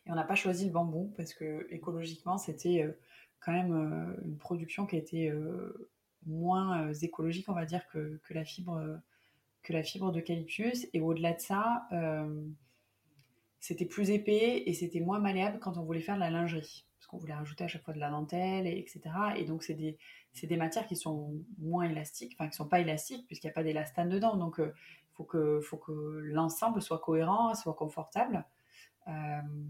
Et on n'a pas choisi le bambou parce que écologiquement, c'était quand même une production qui a été moins euh, écologique, on va dire, que, la fibre que la fibre d'eucalyptus. Et au-delà de ça, euh, c'était plus épais et c'était moins malléable quand on voulait faire de la lingerie. Parce qu'on voulait rajouter à chaque fois de la dentelle, et, etc. Et donc, c'est des, des, matières qui sont moins élastiques, enfin, qui ne sont pas élastiques, puisqu'il n'y a pas d'élastane dedans. Donc, il euh, faut que, faut que l'ensemble soit cohérent, soit confortable. Euh,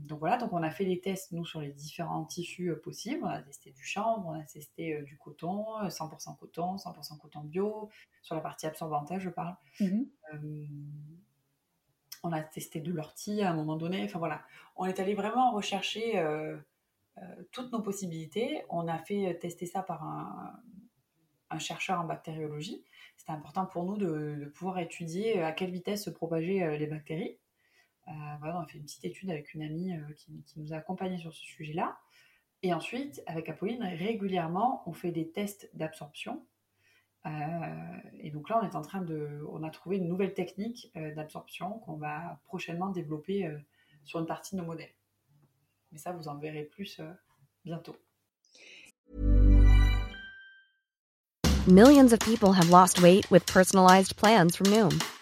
donc voilà, donc on a fait des tests, nous, sur les différents tissus euh, possibles. On a testé du chanvre, on a testé euh, du coton, 100% coton, 100% coton bio, sur la partie absorbante, je parle. Mhm. on a testé de l'ortie à un moment donné. Enfin voilà, on est allé vraiment rechercher toutes nos possibilités. On a fait tester ça par un, chercheur en bactériologie. C'était important pour nous de, de, pouvoir étudier à quelle vitesse se propageaient les bactéries. Euh, on a fait une petite étude avec une amie euh, qui, nous a accompagnés sur ce sujet-là. Et ensuite, avec Apolline, régulièrement, on fait des tests d'absorption. Euh, et donc là, on est en train de, on a trouvé une nouvelle technique d'absorption qu'on va prochainement développer sur une partie de nos modèles. Mais ça, vous en verrez plus bientôt. Millions of people have lost weight with personalized plans from Noom.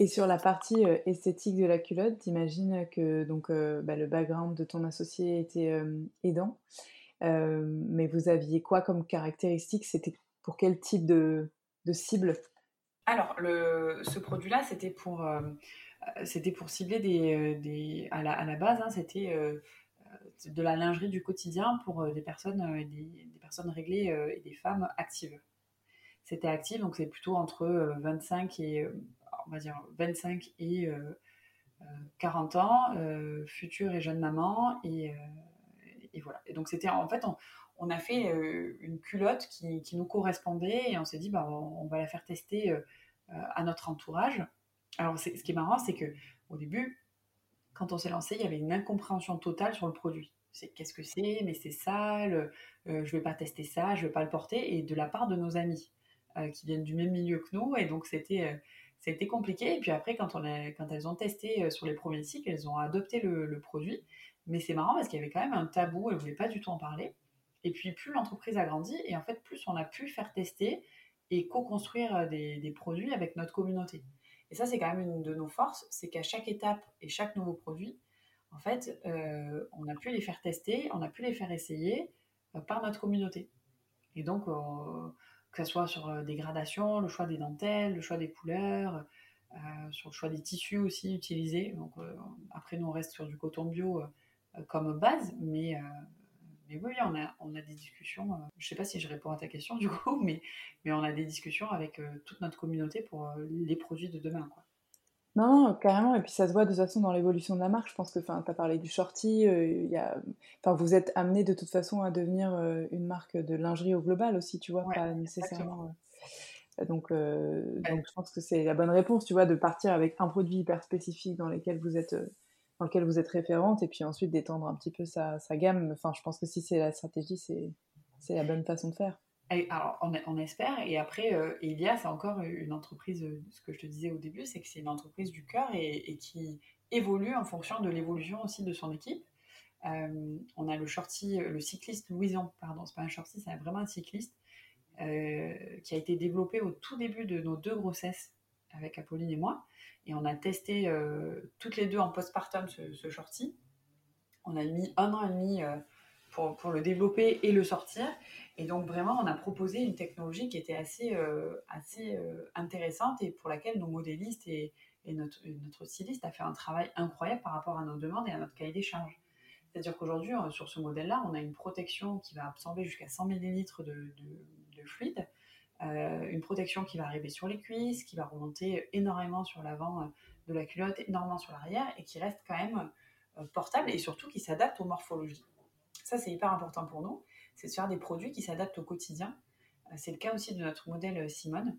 Et sur la partie euh, esthétique de la culotte, t'imagines que donc, euh, bah, le background de ton associé était euh, aidant. mais vous aviez quoi comme caractéristique? C'était pour quel type de, cible? Alors, ce produit-là, c'était pour, c'était pour cibler des, à, la, à la base, hein, c'était de la lingerie du quotidien pour des personnes, des, personnes réglées et des femmes actives. C'était actif, donc c'est plutôt entre 25 et on va dire 25 et 40 ans, future et jeune maman et et voilà. Et donc, c'était en fait, on, a fait euh, une culotte qui, nous correspondait et on s'est dit, bah, on, va la faire tester euh, à notre entourage. Alors, ce qui est marrant, c'est que au début, quand on s'est lancé, il y avait une incompréhension totale sur le produit. C'est qu'est-ce que c'est, mais c'est sale, euh, je vais pas tester ça, je vais pas le porter, et de la part de nos amis qui viennent du même milieu que nous, et donc c'était c'était compliqué. Et puis après, quand, on a, quand elles ont testé sur les premiers cycles, elles ont adopté le, produit. Mais c'est marrant parce qu'il y avait quand même un tabou, elle ne voulait pas du tout en parler. Et puis plus l'entreprise a grandi, et en fait plus on a pu faire tester et co-construire euh, des, produits avec notre communauté. Et ça c'est quand même une de nos forces, c'est qu'à chaque étape et chaque nouveau produit, en fait, euh, on a pu les faire tester, on a pu les faire essayer euh, par notre communauté. Et donc, que ce soit sur des gradations, le choix des dentelles, le choix des couleurs, sur le choix des tissus aussi utilisés. Donc, après, nous, on reste sur du coton bio euh, comme base, mais, euh, mais oui, on a, on a des discussions. Euh, je ne sais pas si je réponds à ta question du coup, mais, on a des discussions avec toute notre communauté pour les produits de demain. Non, carrément, et puis ça se voit de toute façon dans l'évolution de la marque. Je pense que tu as parlé du shorty, y a, vous êtes amené de toute façon à devenir une marque de lingerie au global aussi, tu vois, pas nécessairement. Donc, donc, je pense que c'est la bonne réponse, tu vois, de partir avec un produit hyper spécifique dans lequel vous êtes dans lequel vous êtes référente et puis ensuite d'étendre un petit peu sa, gamme. Enfin, je pense que si c'est la stratégie, c'est, la bonne façon de faire. Alors, on, espère. Et après, euh, il y a, c'est encore une entreprise, euh, ce que je te disais au début, c'est que c'est une entreprise du cœur et, qui évolue en fonction de l'évolution aussi de son équipe. Euh, on a le shorty, le cycliste Louison, pardon, c'est pas un shorty, c'est vraiment un cycliste qui a été développé au tout début de nos deux grossesses avec Apolline et moi. Et on a testé euh, toutes les deux en postpartum ce, ce, shorty. On a mis un an et demi euh, pour, le développer et le sortir. Et donc vraiment, on a proposé une technologie qui était assez, euh, assez intéressante et pour laquelle nos modélistes et, notre, styliste a fait un travail incroyable par rapport à nos demandes et à notre cahier des charges. C'est-à-dire qu'aujourd'hui, sur ce modèle-là, on a une protection qui va absorber jusqu'à 100 ml de, de, de fluide euh, une protection qui va arriver sur les cuisses, qui va remonter énormément sur l'avant euh, de la culotte, énormément sur l'arrière, et qui reste quand même euh, portable et surtout qui s'adapte aux morphologies. Ça, c'est hyper important pour nous, c'est de faire des produits qui s'adaptent au quotidien. C'est le cas aussi de notre modèle Simone,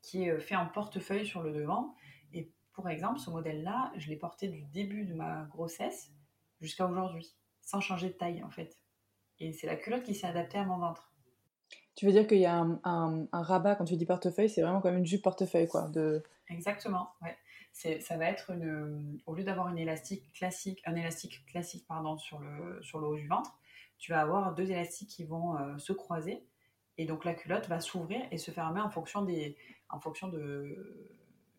qui est fait en portefeuille sur le devant. Et pour exemple, ce modèle-là, je l'ai porté du début de ma grossesse jusqu'à aujourd'hui, sans changer de taille en fait. Et c'est la culotte qui s'est adaptée à mon ventre. Tu veux dire qu'il y a un, rabat, quand tu dis portefeuille, c'est vraiment comme une jupe portefeuille, quoi. De... Exactement, ouais. Ça va être une, au lieu d'avoir une élastique classique, un élastique classique pardon, sur, le, sur le haut du ventre, tu vas avoir deux élastiques qui vont euh, se croiser et donc la culotte va s'ouvrir et se fermer en fonction, des, en fonction de,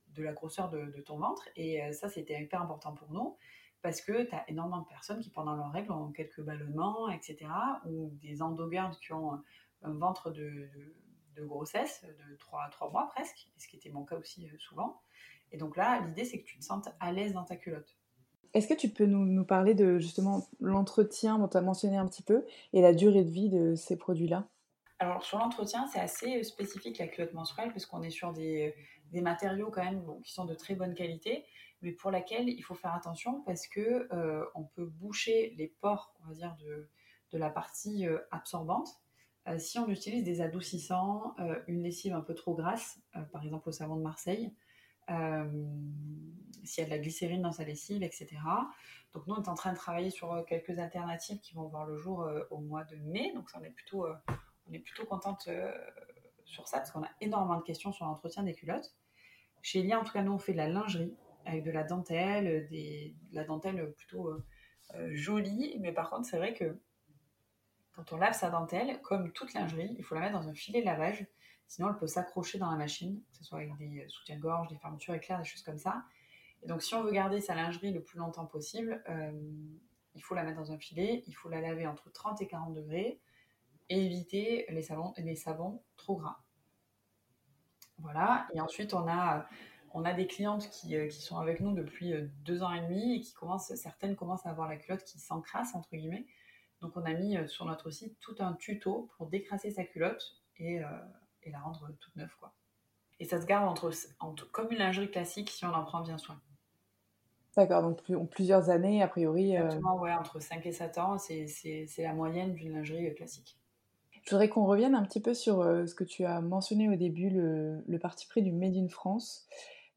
de la grosseur de, de ton ventre. Et euh, ça, c'était hyper important pour nous parce que tu as énormément de personnes qui, pendant leurs règles, ont quelques ballonnements, etc. ou des endogardes qui ont un ventre de, grossesse de 3, 3 mois presque, ce qui était mon cas aussi euh, souvent. Et donc là, l'idée, c'est que tu te sentes à l'aise dans ta culotte. Est-ce que tu peux nous, parler de justement l'entretien dont tu as mentionné un petit peu et la durée de vie de ces produits-là? Alors sur l'entretien, c'est assez euh, spécifique la culotte menstruelle parce qu'on est sur des, matériaux quand même qui sont de très bonne qualité, mais pour laquelle il faut faire attention parce que euh, on peut boucher les pores, on va dire, de, de la partie absorbante euh, si on utilise des adoucissants, euh, une lessive un peu trop grasse, euh, par exemple au savon de Marseille, s'il y a de la glycérine dans sa lessive, etc. Donc nous, on est en train de travailler sur quelques alternatives qui vont voir le jour au mois de mai. Donc ça, on est plutôt, on est plutôt contente sur ça parce qu'on a énormément de questions sur l'entretien des culottes. Chez Elia, en tout cas, nous, on fait de la lingerie avec de la dentelle, de la dentelle plutôt jolie. Mais par contre, c'est vrai que quand on lave sa dentelle, comme toute lingerie, il faut la mettre dans un filet de lavage. Sinon, elle peut s'accrocher dans la machine, que ce soit avec des soutiens-gorge, des fermetures éclairs, des choses comme ça. Et donc, si on veut garder sa lingerie le plus longtemps possible, euh, il faut la mettre dans un filet, il faut la laver entre 30 et 40 degrés et éviter les savons, trop gras. Voilà. Et ensuite, on a, des clientes qui, qui sont avec nous depuis deux ans et demi et qui commencent, certaines commencent à avoir la culotte qui s'encrasse, entre guillemets. Donc, on a mis sur notre site tout un tuto pour décrasser sa culotte et, et la rendre toute neuve, quoi. Et ça se garde entre, entre, comme une lingerie classique si on en prend bien soin. D'accord, donc plusieurs années, a priori. Euh, Exactement, ouais, entre 5 et 7 ans, c'est la moyenne d'une lingerie euh, classique. Je voudrais qu'on revienne un petit peu sur euh, ce que tu as mentionné au début, le, le parti pris du Made in France.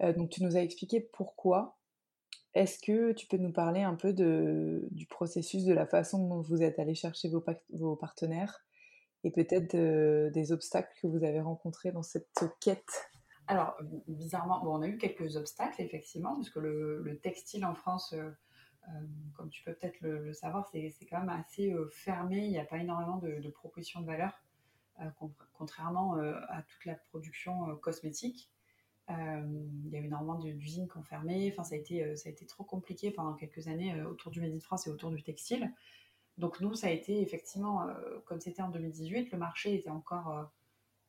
donc tu nous as expliqué pourquoi. Est-ce que tu peux nous parler un peu de, du processus, de la façon dont vous êtes allé chercher vos, vos partenaires? Et peut-être des obstacles que vous avez rencontrés dans cette quête alors, bizarrement, on a eu quelques obstacles, effectivement, parce que le, textile en France, euh, euh, comme tu peux peut-être le, savoir, c'est quand même assez euh, fermé. Il n'y a pas énormément de, propositions de valeur, contrairement à toute la production cosmétique. il y a eu énormément d'usines qui ont fermé. Enfin, ça a, été, ça a été trop compliqué pendant quelques années autour du Made in France et autour du textile. Donc, nous, ça a été effectivement, comme c'était en 2018, le marché était encore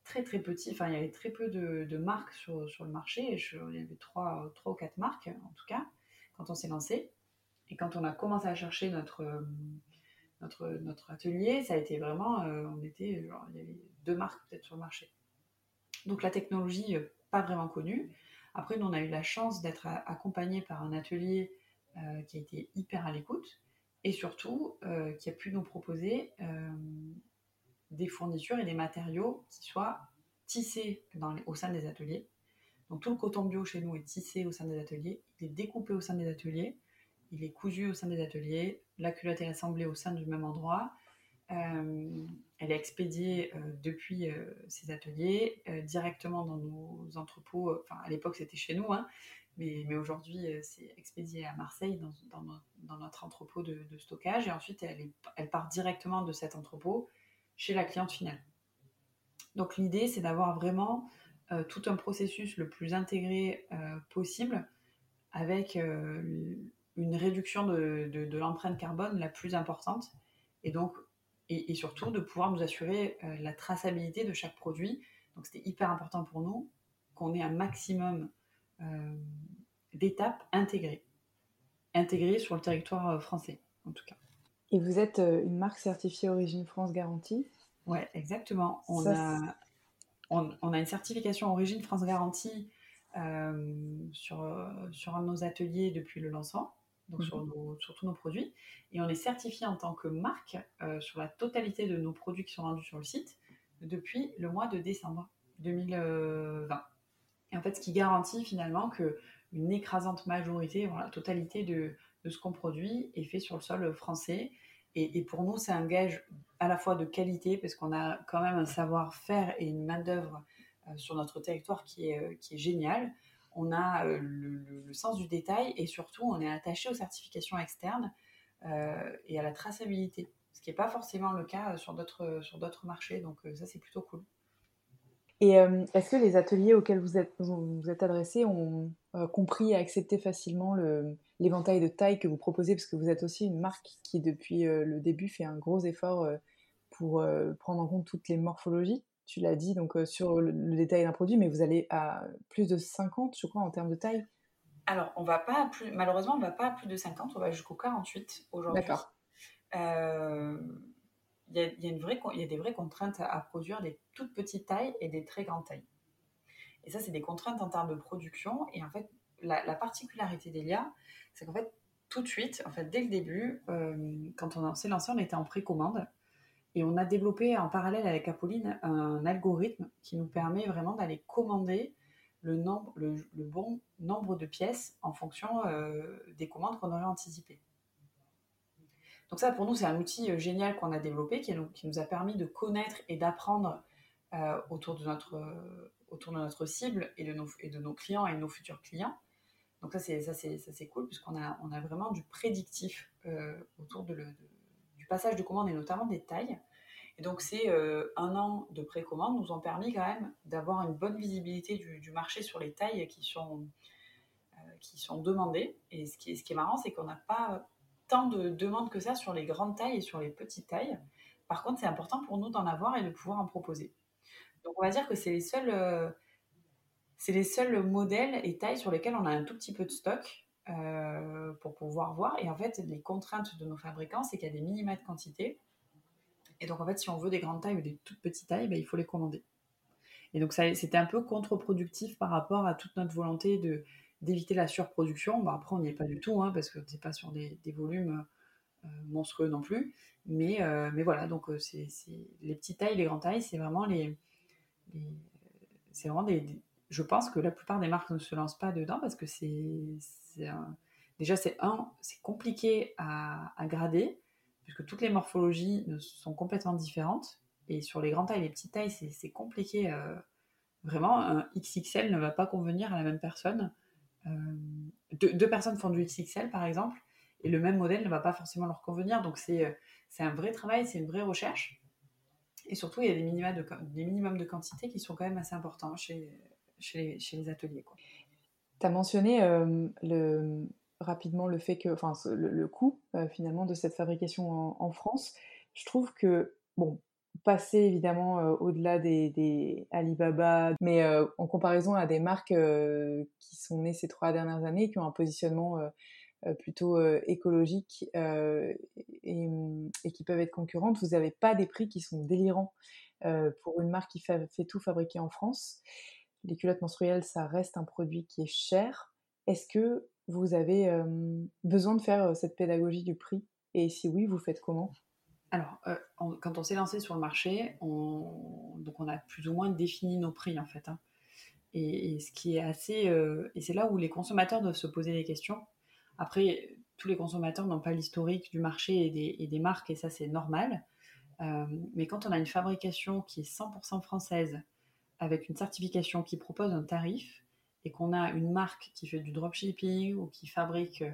très très petit. Enfin, il y avait très peu de, marques sur, sur, le marché. il y avait trois, trois ou quatre marques, en tout cas, quand on s'est lancé. Et quand on a commencé à chercher notre, notre, notre atelier, ça a été vraiment, euh, on était, genre, il y avait deux marques peut-être sur le marché. Donc la technologie, euh, pas vraiment connue. Après, nous, on a eu la chance d'être accompagné par un atelier euh, qui a été hyper à l'écoute et surtout qui a pu nous proposer des fournitures et des matériaux qui soient tissés au sein des ateliers. Donc tout le coton bio chez nous est tissé au sein des ateliers, il est découpé au sein des ateliers, il est cousu au sein des ateliers, la culotte est assemblée au sein du même endroit, euh, elle est expédiée euh, depuis euh, ces ateliers directement dans nos entrepôts. Enfin, à l'époque, c'était chez nous, hein, mais, aujourd'hui, c'est expédié à Marseille dans, notre entrepôt de, stockage. Et ensuite, elle, part directement de cet entrepôt chez la cliente finale. Donc l'idée, c'est d'avoir vraiment euh, tout un processus le plus intégré euh, possible avec euh, une réduction de, l'empreinte carbone la plus importante et donc et, surtout de pouvoir nous assurer la traçabilité de chaque produit. Donc c'était hyper important pour nous qu'on ait un maximum d'étapes intégrées, intégrées sur le territoire français en tout cas. Et vous êtes euh, une marque certifiée Origine France Garantie? Oui, exactement. On, a, on, a une certification Origine France Garantie euh, sur, euh, sur un de nos ateliers depuis le lancement, donc sur, mhm. sur, tous nos produits. Et on est certifié en tant que marque sur la totalité de nos produits qui sont vendus sur le site depuis le mois de décembre 2020. En fait, ce qui garantit finalement que une écrasante majorité, voilà, la totalité de, ce qu'on produit est fait sur le sol français. Et, pour nous, c'est un gage à la fois de qualité, parce qu'on a quand même un savoir-faire et une main-d'œuvre euh, sur notre territoire qui est, euh, génial. On a euh, le, sens du détail et surtout, on est attaché aux certifications externes et à la traçabilité, ce qui n'est pas forcément le cas sur d'autres marchés. Donc, ça, c'est plutôt cool. Et est-ce que les ateliers auxquels vous êtes, vous êtes adressés ont compris et accepté facilement le, l'éventail de taille que vous proposez, parce que vous êtes aussi une marque qui, depuis euh, le début, fait un gros effort euh, pour euh, prendre en compte toutes les morphologies. Tu l'as dit, donc sur le, détail d'un produit, mais vous allez à plus de 50, je crois, en termes de taille. Alors, on va pas plus, malheureusement, on va pas à plus de 50, on va jusqu'au 48 aujourd'hui. D'accord. Il y, a, des vraies contraintes à, produire des toutes petites tailles et des très grandes tailles. Et ça, c'est des contraintes en termes de production. Et en fait, la, la particularité d'Elia, c'est qu'en fait, tout de suite, en fait, dès le début, euh, quand on s'est lancé, on était en précommande et on a développé en parallèle avec Apolline un algorithme qui nous permet vraiment d'aller commander le, bon nombre de pièces en fonction euh, des commandes qu'on aurait anticipées. Donc ça, pour nous, c'est un outil euh, génial qu'on a développé qui, nous a permis de connaître et d'apprendre autour, de notre, autour de notre cible et de, nos, clients et de nos futurs clients. Donc ça c'est c'est c'est cool puisqu'on a vraiment du prédictif euh, autour du passage de commande et notamment des tailles. Et donc ces euh, un an de précommande nous ont permis quand même d'avoir une bonne visibilité du, marché sur les tailles qui sont euh, demandées. Et ce qui est marrant c'est qu'on n'a pas tant de demandes que ça sur les grandes tailles et sur les petites tailles. Par contre, c'est important pour nous d'en avoir et de pouvoir en proposer. Donc on va dire que c'est les seuls c'est les seuls modèles et tailles sur lesquels on a un tout petit peu de stock euh, pour pouvoir voir. Et en fait, les contraintes de nos fabricants, c'est qu'il y a des minima de quantité. Et donc, en fait, si on veut des grandes tailles ou des toutes petites tailles, ben, il faut les commander. Et donc, c'était un peu contre-productif par rapport à toute notre volonté de d'éviter la surproduction. Bon, après, on n'y est pas du tout, hein, parce que n'est pas sur des, volumes euh, monstrueux non plus. Mais, euh, mais voilà, donc c'est les petites tailles, les grandes tailles, c'est vraiment les, c'est vraiment des, je pense que la plupart des marques ne se lancent pas dedans parce que c'est déjà c'est un c'est compliqué à, grader puisque toutes les morphologies sont complètement différentes et sur les grandes tailles les petites tailles c'est compliqué euh, vraiment un XXL ne va pas convenir à la même personne euh, deux, personnes font du XXL par exemple et le même modèle ne va pas forcément leur convenir donc c'est c'est un vrai travail c'est une vraie recherche et surtout il y a des minima de des minimums de quantité qui sont quand même assez importants chez chez les, ateliers. Tu as mentionné euh, rapidement le fait que, enfin, le, coût euh, finalement de cette fabrication en, France. Je trouve que, bon, passer évidemment euh, au-delà des, Alibaba, mais en comparaison à des marques qui sont nées ces trois dernières années, qui ont un positionnement plutôt écologique et, et, qui peuvent être concurrentes, vous n'avez pas des prix qui sont délirants pour une marque qui fait, fait tout fabriquer en France. Les culottes menstruelles, ça reste un produit qui est cher. Est-ce que vous avez besoin de faire cette pédagogie du prix? Et si oui, vous faites comment? Alors, quand on s'est lancé sur le marché, on, donc on a plus ou moins défini nos prix en fait. Hein. Et, ce qui est assez, et c'est là où les consommateurs doivent se poser des questions. Après, tous les consommateurs n'ont pas l'historique du marché et des, marques, et ça c'est normal. mais quand on a une fabrication qui est 100% française, avec une certification qui propose un tarif et qu'on a une marque qui fait du dropshipping ou qui fabrique euh,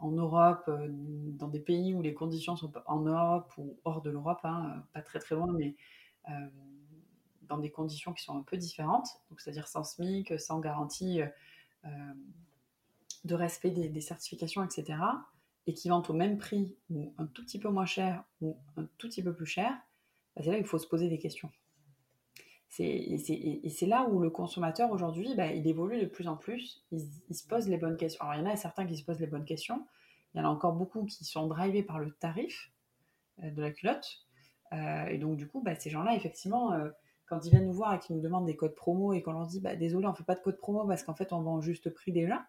en Europe, euh, dans des pays où les conditions sont en Europe ou hors de l'Europe, hein, pas très très loin, mais euh, dans des conditions qui sont un peu différentes, donc c'est-à-dire sans SMIC, sans garantie de respect des, certifications, etc., et qui vendent au même prix ou un tout petit peu moins cher ou un tout petit peu plus cher, bah, c'est là qu'il faut se poser des questions. Et c'est là où le consommateur aujourd'hui, bah, il évolue de plus en plus, il, se pose les bonnes questions. Alors il y en a certains qui se posent les bonnes questions, il y en a encore beaucoup qui sont drivés par le tarif euh, de la culotte. Euh, et donc du coup, bah, ces gens-là, effectivement, euh, quand ils viennent nous voir et qu'ils nous demandent des codes promo et qu'on leur dit, bah, désolé, on ne fait pas de code promo parce qu'en fait, on vend juste prix déjà,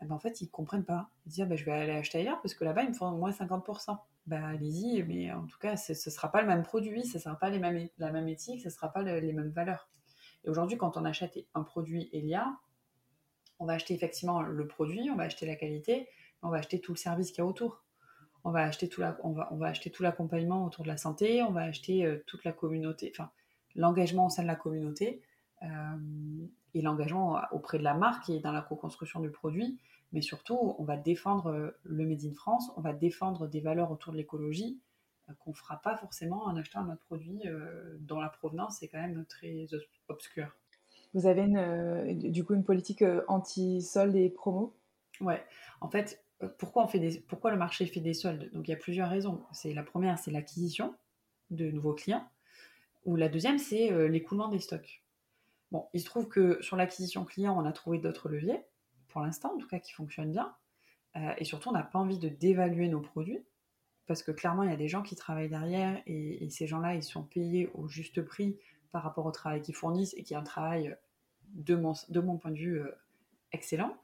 ben, en fait, ils ne comprennent pas. Ils disent, ah, je vais aller acheter ailleurs parce que là-bas, ils me font moins 50% bah, allez-y, mais en tout cas, ce ne sera pas le même produit, ce ne sera pas les mêmes, la même éthique, ce ne sera pas les mêmes valeurs. Et aujourd'hui, quand on achète un produit Elia, on va acheter effectivement le produit, on va acheter la qualité, on va acheter tout le service qu'il y a autour. On va acheter tout la, on va, on va acheter tout l'accompagnement autour de la santé, on va acheter euh, toute la communauté, enfin l'engagement au sein de la communauté euh, et l'engagement auprès de la marque et dans la co-construction du produit mais surtout, on va défendre euh, le Made in France, on va défendre des valeurs autour de l'écologie euh, qu'on ne fera pas forcément en achetant un autre produit euh, dont la provenance est quand même très obscure. Vous avez du coup une politique anti-soldes et promo? Ouais, en fait, pourquoi, on fait des, pourquoi le marché fait des soldes? Donc il y a plusieurs raisons. C'est La première, c'est l'acquisition de nouveaux clients, ou la deuxième, c'est l'écoulement des stocks. Bon, il se trouve que sur l'acquisition client, on a trouvé d'autres leviers pour l'instant, en tout cas qui fonctionne bien. Euh, et surtout, on n'a pas envie de dévaluer nos produits, parce que clairement, il y a des gens qui travaillent derrière, et, ces gens-là, ils sont payés au juste prix par rapport au travail qu'ils fournissent, et qui est un travail, de mon, de mon point de vue, euh, excellent.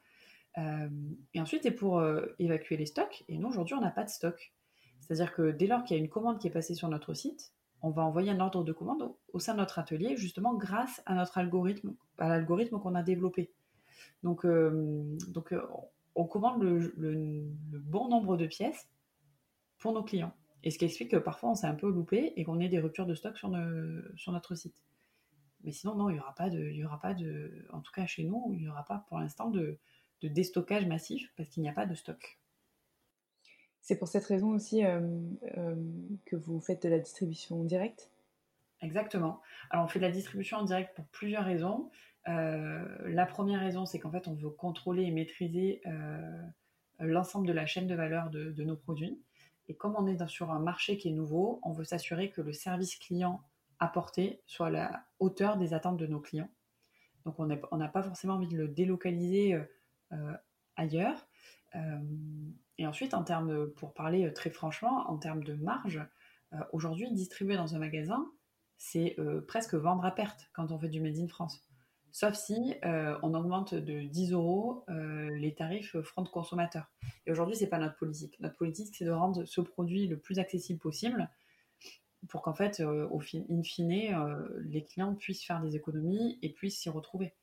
Euh, et ensuite, c'est pour évacuer les stocks, et nous, aujourd'hui, on n'a pas de stock. C'est-à-dire que dès lors qu'il y a une commande qui est passée sur notre site, on va envoyer un ordre de commande au, sein de notre atelier, justement grâce à notre algorithme, à l'algorithme qu'on a développé. Donc, euh, euh, on commande le, bon nombre de pièces pour nos clients. Et ce qui explique que parfois on s'est un peu loupé et qu'on ait des ruptures de stock sur, notre site. Mais sinon, non, il n'y aura pas de, aura pas de, en tout cas chez nous, il n'y aura pas pour l'instant de, déstockage massif parce qu'il n'y a pas de stock. C'est pour cette raison aussi euh, que vous faites de la distribution directe? Exactement. Alors on fait de la distribution en direct pour plusieurs raisons. Euh, la première raison, c'est qu'en fait, on veut contrôler et maîtriser euh, l'ensemble de la chaîne de valeur de, nos produits. Et comme on est sur un marché qui est nouveau, on veut s'assurer que le service client apporté soit à la hauteur des attentes de nos clients. Donc on n'a pas forcément envie de le délocaliser ailleurs. Et ensuite, en termes, pour parler très franchement, en termes de marge, aujourd'hui, distribuer dans un magasin, c'est presque vendre à perte quand on fait du Made in France. Sauf si on augmente de 10 euros les tarifs front consommateur. Et aujourd'hui, ce n'est pas notre politique. Notre politique, c'est de rendre ce produit le plus accessible possible pour qu'en fait, au in fine, les clients puissent faire des économies et puissent s'y retrouver.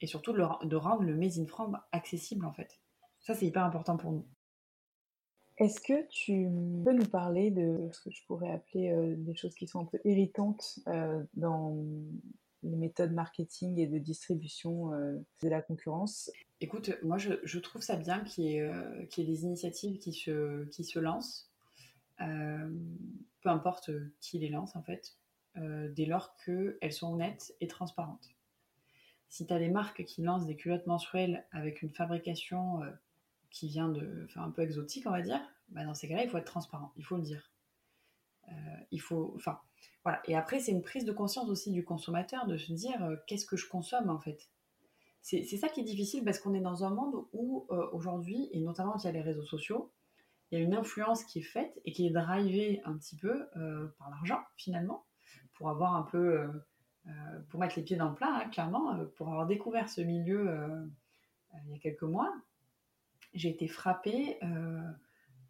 Et surtout, de, rendre le Made in France accessible, en fait. Ça, c'est hyper important pour nous. Est-ce que tu peux nous parler de ce que je pourrais appeler des choses qui sont un peu irritantes dans les méthodes marketing et de distribution de la concurrence? Écoute, moi je, trouve ça bien qu'il y, ait des initiatives qui se, qui se lancent, peu importe qui les lance en fait, dès lors qu'elles sont honnêtes et transparentes. Si tu as des marques qui lancent des culottes menstruelles avec une fabrication qui vient de, enfin, un peu exotique, on va dire, bah dans ces cas-là, il faut être transparent, il faut le dire. Euh, il faut, enfin, voilà. Et après, c'est une prise de conscience aussi du consommateur de se dire euh, qu'est-ce que je consomme en fait? C'est ça qui est difficile parce qu'on est dans un monde où euh, aujourd'hui, et notamment via les réseaux sociaux, il y a une influence qui est faite et qui est drivée un petit peu par l'argent finalement, pour avoir un peu, pour mettre les pieds dans le plat, hein, clairement, pour avoir découvert ce milieu il y a quelques mois, j'ai été frappée euh,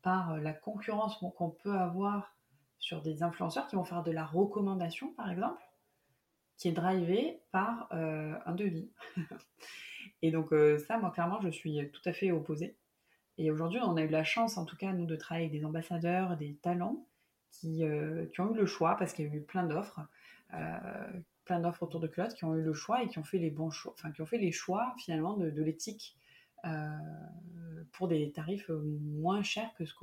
par la concurrence qu'on peut avoir sur des influenceurs qui vont faire de la recommandation, par exemple, qui est drivée par euh, un devis. et donc euh, ça, moi, clairement, je suis tout à fait opposée. Et aujourd'hui, on a eu la chance, en tout cas, nous, de travailler avec des ambassadeurs, des talents qui, qui ont eu le choix, parce qu'il y a eu plein d'offres, plein d'offres autour de Claude, qui ont eu le choix et qui ont fait les bons choix, enfin, qui ont fait les choix, finalement, de, l'éthique pour des tarifs moins chers que ce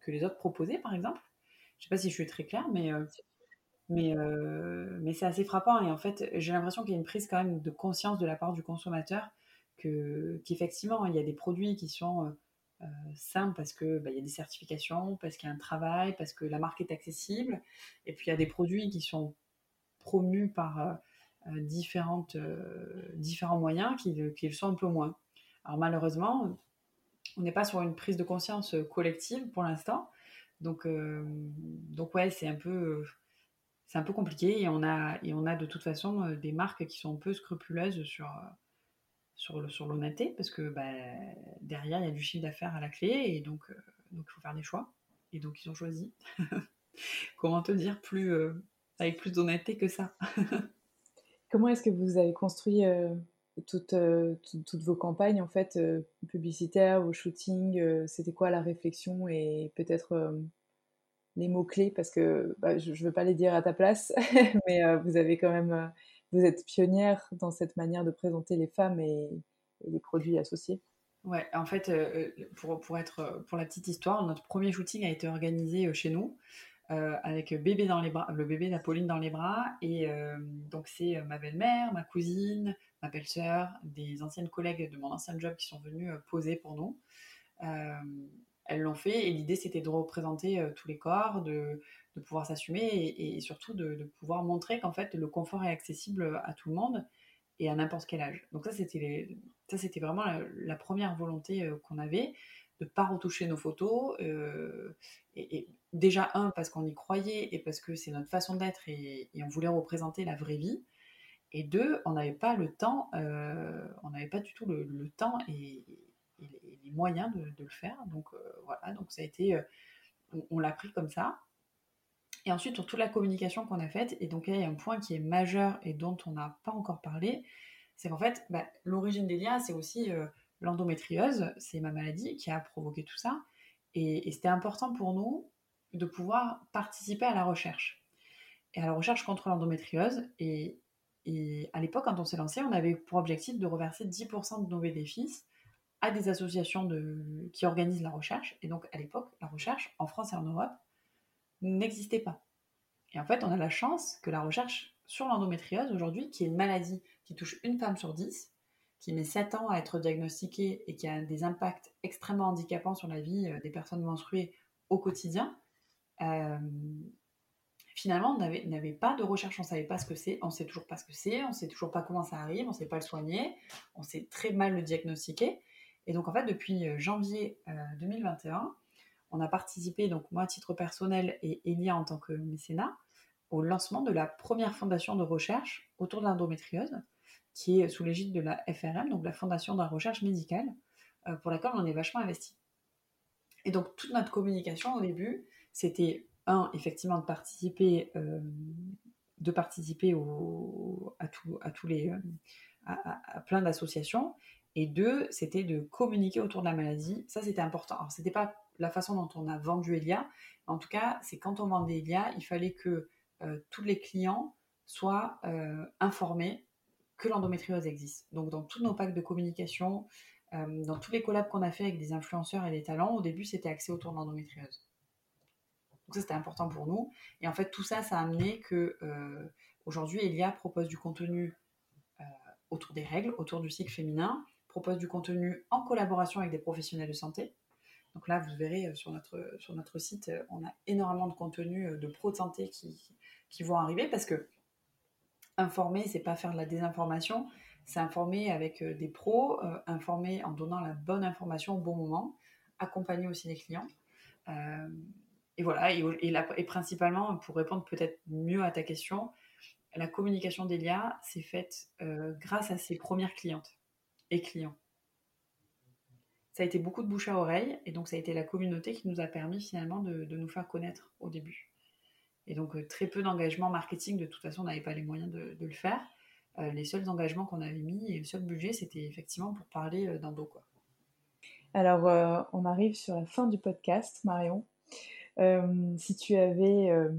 que les autres proposaient, par exemple. Je ne sais pas si je suis très claire, mais, euh, mais, euh, mais c'est assez frappant. Et en fait, j'ai l'impression qu'il y a une prise quand même de conscience de la part du consommateur qu'effectivement, il y a des produits qui sont simples parce qu'il bah, y a des certifications, parce qu'il y a un travail, parce que la marque est accessible. Et puis, il y a des produits qui sont promus par différentes, différents moyens qui, qui le sont un peu moins. Alors malheureusement, on n'est pas sur une prise de conscience collective pour l'instant. Donc, euh, donc ouais, c'est un peu, c'est un peu compliqué et on a, et on a de toute façon euh, des marques qui sont un peu scrupuleuses sur, sur, sur l'honnêteté parce que bah, derrière il y a du chiffre d'affaires à la clé et donc, euh, donc il faut faire des choix. Et donc ils ont choisi. Comment te dire plus avec plus d'honnêteté que ça? Comment est-ce que vous avez construit euh, toutes, vos campagnes en fait euh, publicitaires, vos shootings, euh, c'était quoi la réflexion et peut-être les mots clés parce que bah, je, ne veux pas les dire à ta place, mais vous avez quand même, vous êtes pionnière dans cette manière de présenter les femmes et, les produits associés. Ouais, en fait, pour, pour, être, pour la petite histoire, notre premier shooting a été organisé chez nous. avec bébé dans les bras, le bébé d'Apolline dans les bras. Et donc, c'est ma belle-mère, ma cousine, ma belle-sœur, des anciennes collègues de mon ancien job qui sont venues euh, poser pour nous. Euh, elles l'ont fait et l'idée c'était de représenter euh, tous les corps, de, pouvoir s'assumer et, surtout de, pouvoir montrer qu'en fait le confort est accessible à tout le monde et à n'importe quel âge. Donc ça c'était vraiment la, première volonté qu'on avait de pas retoucher nos photos et, déjà un parce qu'on y croyait et parce que c'est notre façon d'être et, on voulait représenter la vraie vie et deux, on n'avait pas le temps, euh, on n'avait pas du tout le, temps et, les, moyens de, le faire. Donc euh, voilà, donc ça a été, euh, on, l'a pris comme ça. Et ensuite, pour toute la communication qu'on a faite, et donc là, il y a un point qui est majeur et dont on n'a pas encore parlé, c'est qu'en fait, bah, l'origine des liens, c'est aussi l'endométriose, c'est ma maladie qui a provoqué tout ça. Et, et c'était important pour nous de pouvoir participer à la recherche. Et à la recherche contre l'endométriose. Et et à l'époque, quand on s'est lancé, on avait pour objectif de reverser 10% de nos bénéfices à des associations qui organisent la recherche. Et donc, à l'époque, la recherche, en France et en Europe, n'existait pas. Et en fait, on a la chance que la recherche sur l'endométriose aujourd'hui, qui est une maladie qui touche une femme sur 10, qui met 7 ans à être diagnostiquée et qui a des impacts extrêmement handicapants sur la vie euh, des personnes menstruées au quotidien, euh, finalement, on n'avait pas de recherche, on ne savait pas ce que c'est, on ne sait toujours pas ce que c'est, on ne sait toujours pas comment ça arrive, on ne sait pas le soigner, on sait très mal le diagnostiquer. Et donc, en fait, depuis euh, janvier 2021, euh, on a participé, donc moi à titre personnel et Elia en tant que mécénat, au lancement de la première fondation de recherche autour de l'endométriose, qui est sous l'égide de la FRM, donc la Fondation de la recherche médicale, euh, pour laquelle on est vachement investi. Et donc, toute notre communication au début, c'était un, effectivement, de participer, euh, à, tous les, euh, à, plein d'associations. Et deux, c'était de communiquer autour de la maladie. Ça, c'était important. Alors, c'était pas la façon dont on a vendu Elia. En tout cas, c'est quand on vendait Elia, il fallait que euh, tous les clients soient informés que l'endométriose existe. Donc, dans tous nos packs de communication, dans tous les collabs qu'on a fait avec des influenceurs et des talents, au début, c'était axé autour de l'endométriose. Donc ça, c'était important pour nous. Et en fait, tout ça, ça a amené que euh, aujourd'hui, Elia propose du contenu euh, autour des règles, autour du cycle féminin, propose du contenu en collaboration avec des professionnels de santé. Donc là, vous verrez euh, sur notre, sur notre site, on a énormément de contenu de pros de santé qui, qui vont arriver parce que informer, c'est pas faire de la désinformation, c'est informer avec des pros, informer en donnant la bonne information au bon moment, accompagner aussi les clients et voilà, et, principalement, pour répondre peut-être mieux à ta question, la communication d'Elia s'est faite euh, grâce à ses premières clientes et clients. Ça a été beaucoup de bouche à oreille, et donc ça a été la communauté qui nous a permis finalement de, nous faire connaître au début. Et donc euh, très peu d'engagement marketing, de toute façon on n'avait pas les moyens de, le faire. Euh, les seuls engagements qu'on avait mis et le seul budget, c'était effectivement pour parler d'endo. Quoi. Alors on arrive sur la fin du podcast, Marion. Euh, si tu avais euh,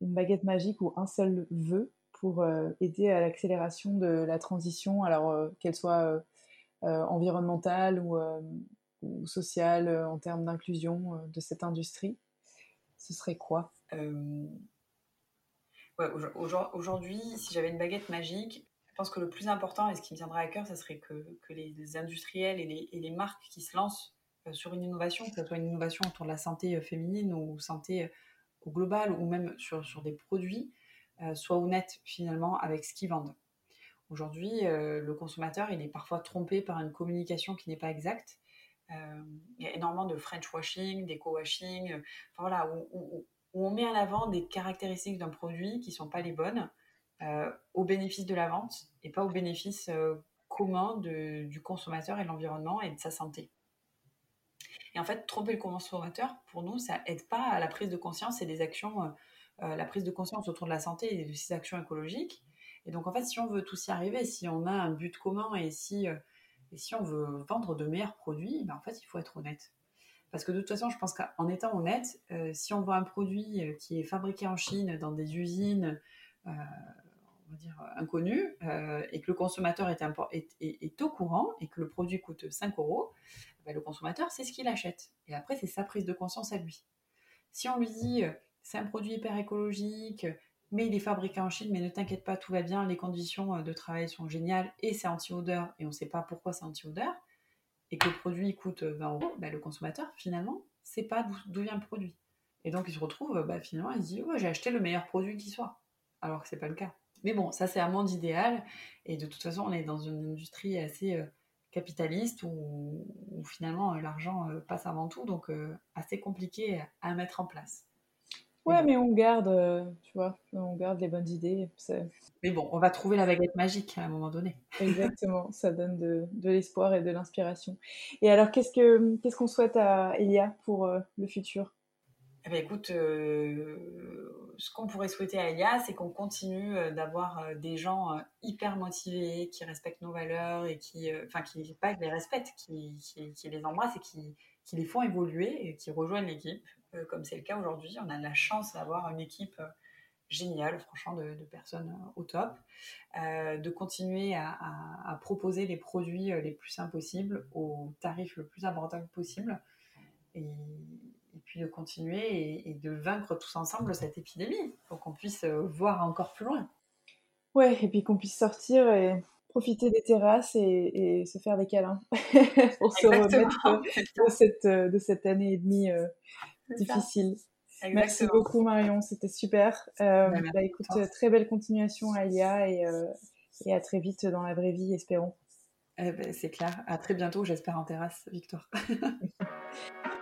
une baguette magique ou un seul vœu pour euh, aider à l'accélération de la transition, alors qu'elle soit environnementale ou, sociale en termes d'inclusion de cette industrie, ce serait quoi? Aujourd'hui, si j'avais une baguette magique, je pense que le plus important et ce qui me tiendrait à cœur, ce serait que, les, industriels et les, marques qui se lancent sur une innovation, que ce soit une innovation autour de la santé euh, féminine ou santé euh, au global ou même sur, sur des produits, soit honnête finalement avec ce qu'ils vendent. Aujourd'hui, le consommateur, il est parfois trompé par une communication qui n'est pas exacte. il y a énormément de French washing, d'éco-washing, voilà, où, on met en avant des caractéristiques d'un produit qui ne sont pas les bonnes au bénéfice de la vente et pas au bénéfice commun de, du consommateur et de l'environnement et de sa santé. Et en fait, tromper le consommateur, pour nous, ça aide pas à la prise de conscience et des actions, euh, euh, la prise de conscience autour de la santé et de ces actions écologiques. Et donc, en fait, si on veut tous y arriver, si on a un but commun et si, euh, et si on veut vendre de meilleurs produits, ben, en fait, il faut être honnête. Parce que de toute façon, je pense qu'en étant honnête, si on vend un produit qui est fabriqué en Chine dans des usines, dire, inconnues, et que le consommateur est, au courant et que le produit coûte 5 euros, bah, le consommateur, c'est ce qu'il achète. Et après, c'est sa prise de conscience à lui. Si on lui dit, euh, c'est un produit hyper écologique, mais il est fabriqué en Chine, mais ne t'inquiète pas, tout va bien, les conditions euh, de travail sont géniales et c'est anti-odeur, et on ne sait pas pourquoi c'est anti-odeur, et que le produit coûte 20 euros, bah, le consommateur, finalement, ne sait pas d'où vient le produit. Et donc, il se retrouve, bah, finalement, il se dit, j'ai acheté le meilleur produit qui soit, alors que ce n'est pas le cas. Mais bon, ça, c'est un monde idéal, et de toute façon, on est dans une industrie assez euh, capitaliste où, finalement euh, l'argent euh, passe avant tout, donc euh, assez compliqué à mettre en place. Ouais, mais on garde, tu vois, on garde les bonnes idées. Mais bon, on va trouver la baguette magique à un moment donné. Exactement, ça donne de, de l'espoir et de l'inspiration. Et alors, qu'est-ce que qu'est-ce qu'on souhaite à Elia pour le futur? Eh ben, écoute, euh, ce qu'on pourrait souhaiter à Elia, c'est qu'on continue euh, d'avoir euh, des gens hyper motivés, qui respectent nos valeurs et qui, enfin, qui pas les respectent, qui, les embrassent et qui, les font évoluer et qui rejoignent l'équipe, comme c'est le cas aujourd'hui. On a la chance d'avoir une équipe géniale, franchement, de, personnes au top, de continuer à, proposer les produits les plus simples possibles, au tarif le plus abordable possible. Et, et puis de continuer et, de vaincre tous ensemble cette épidémie pour qu'on puisse euh, voir encore plus loin. Ouais, et puis qu'on puisse sortir et profiter des terrasses et, se faire des câlins pour se remettre de cette, euh, de cette année et demie euh, difficile. Merci beaucoup Marion, c'était super. Euh, bah, bah écoute, très belle continuation à euh, et, à très vite dans la vraie vie, espérons. Eh ben, c'est clair, à très bientôt, j'espère en terrasse, Victoire.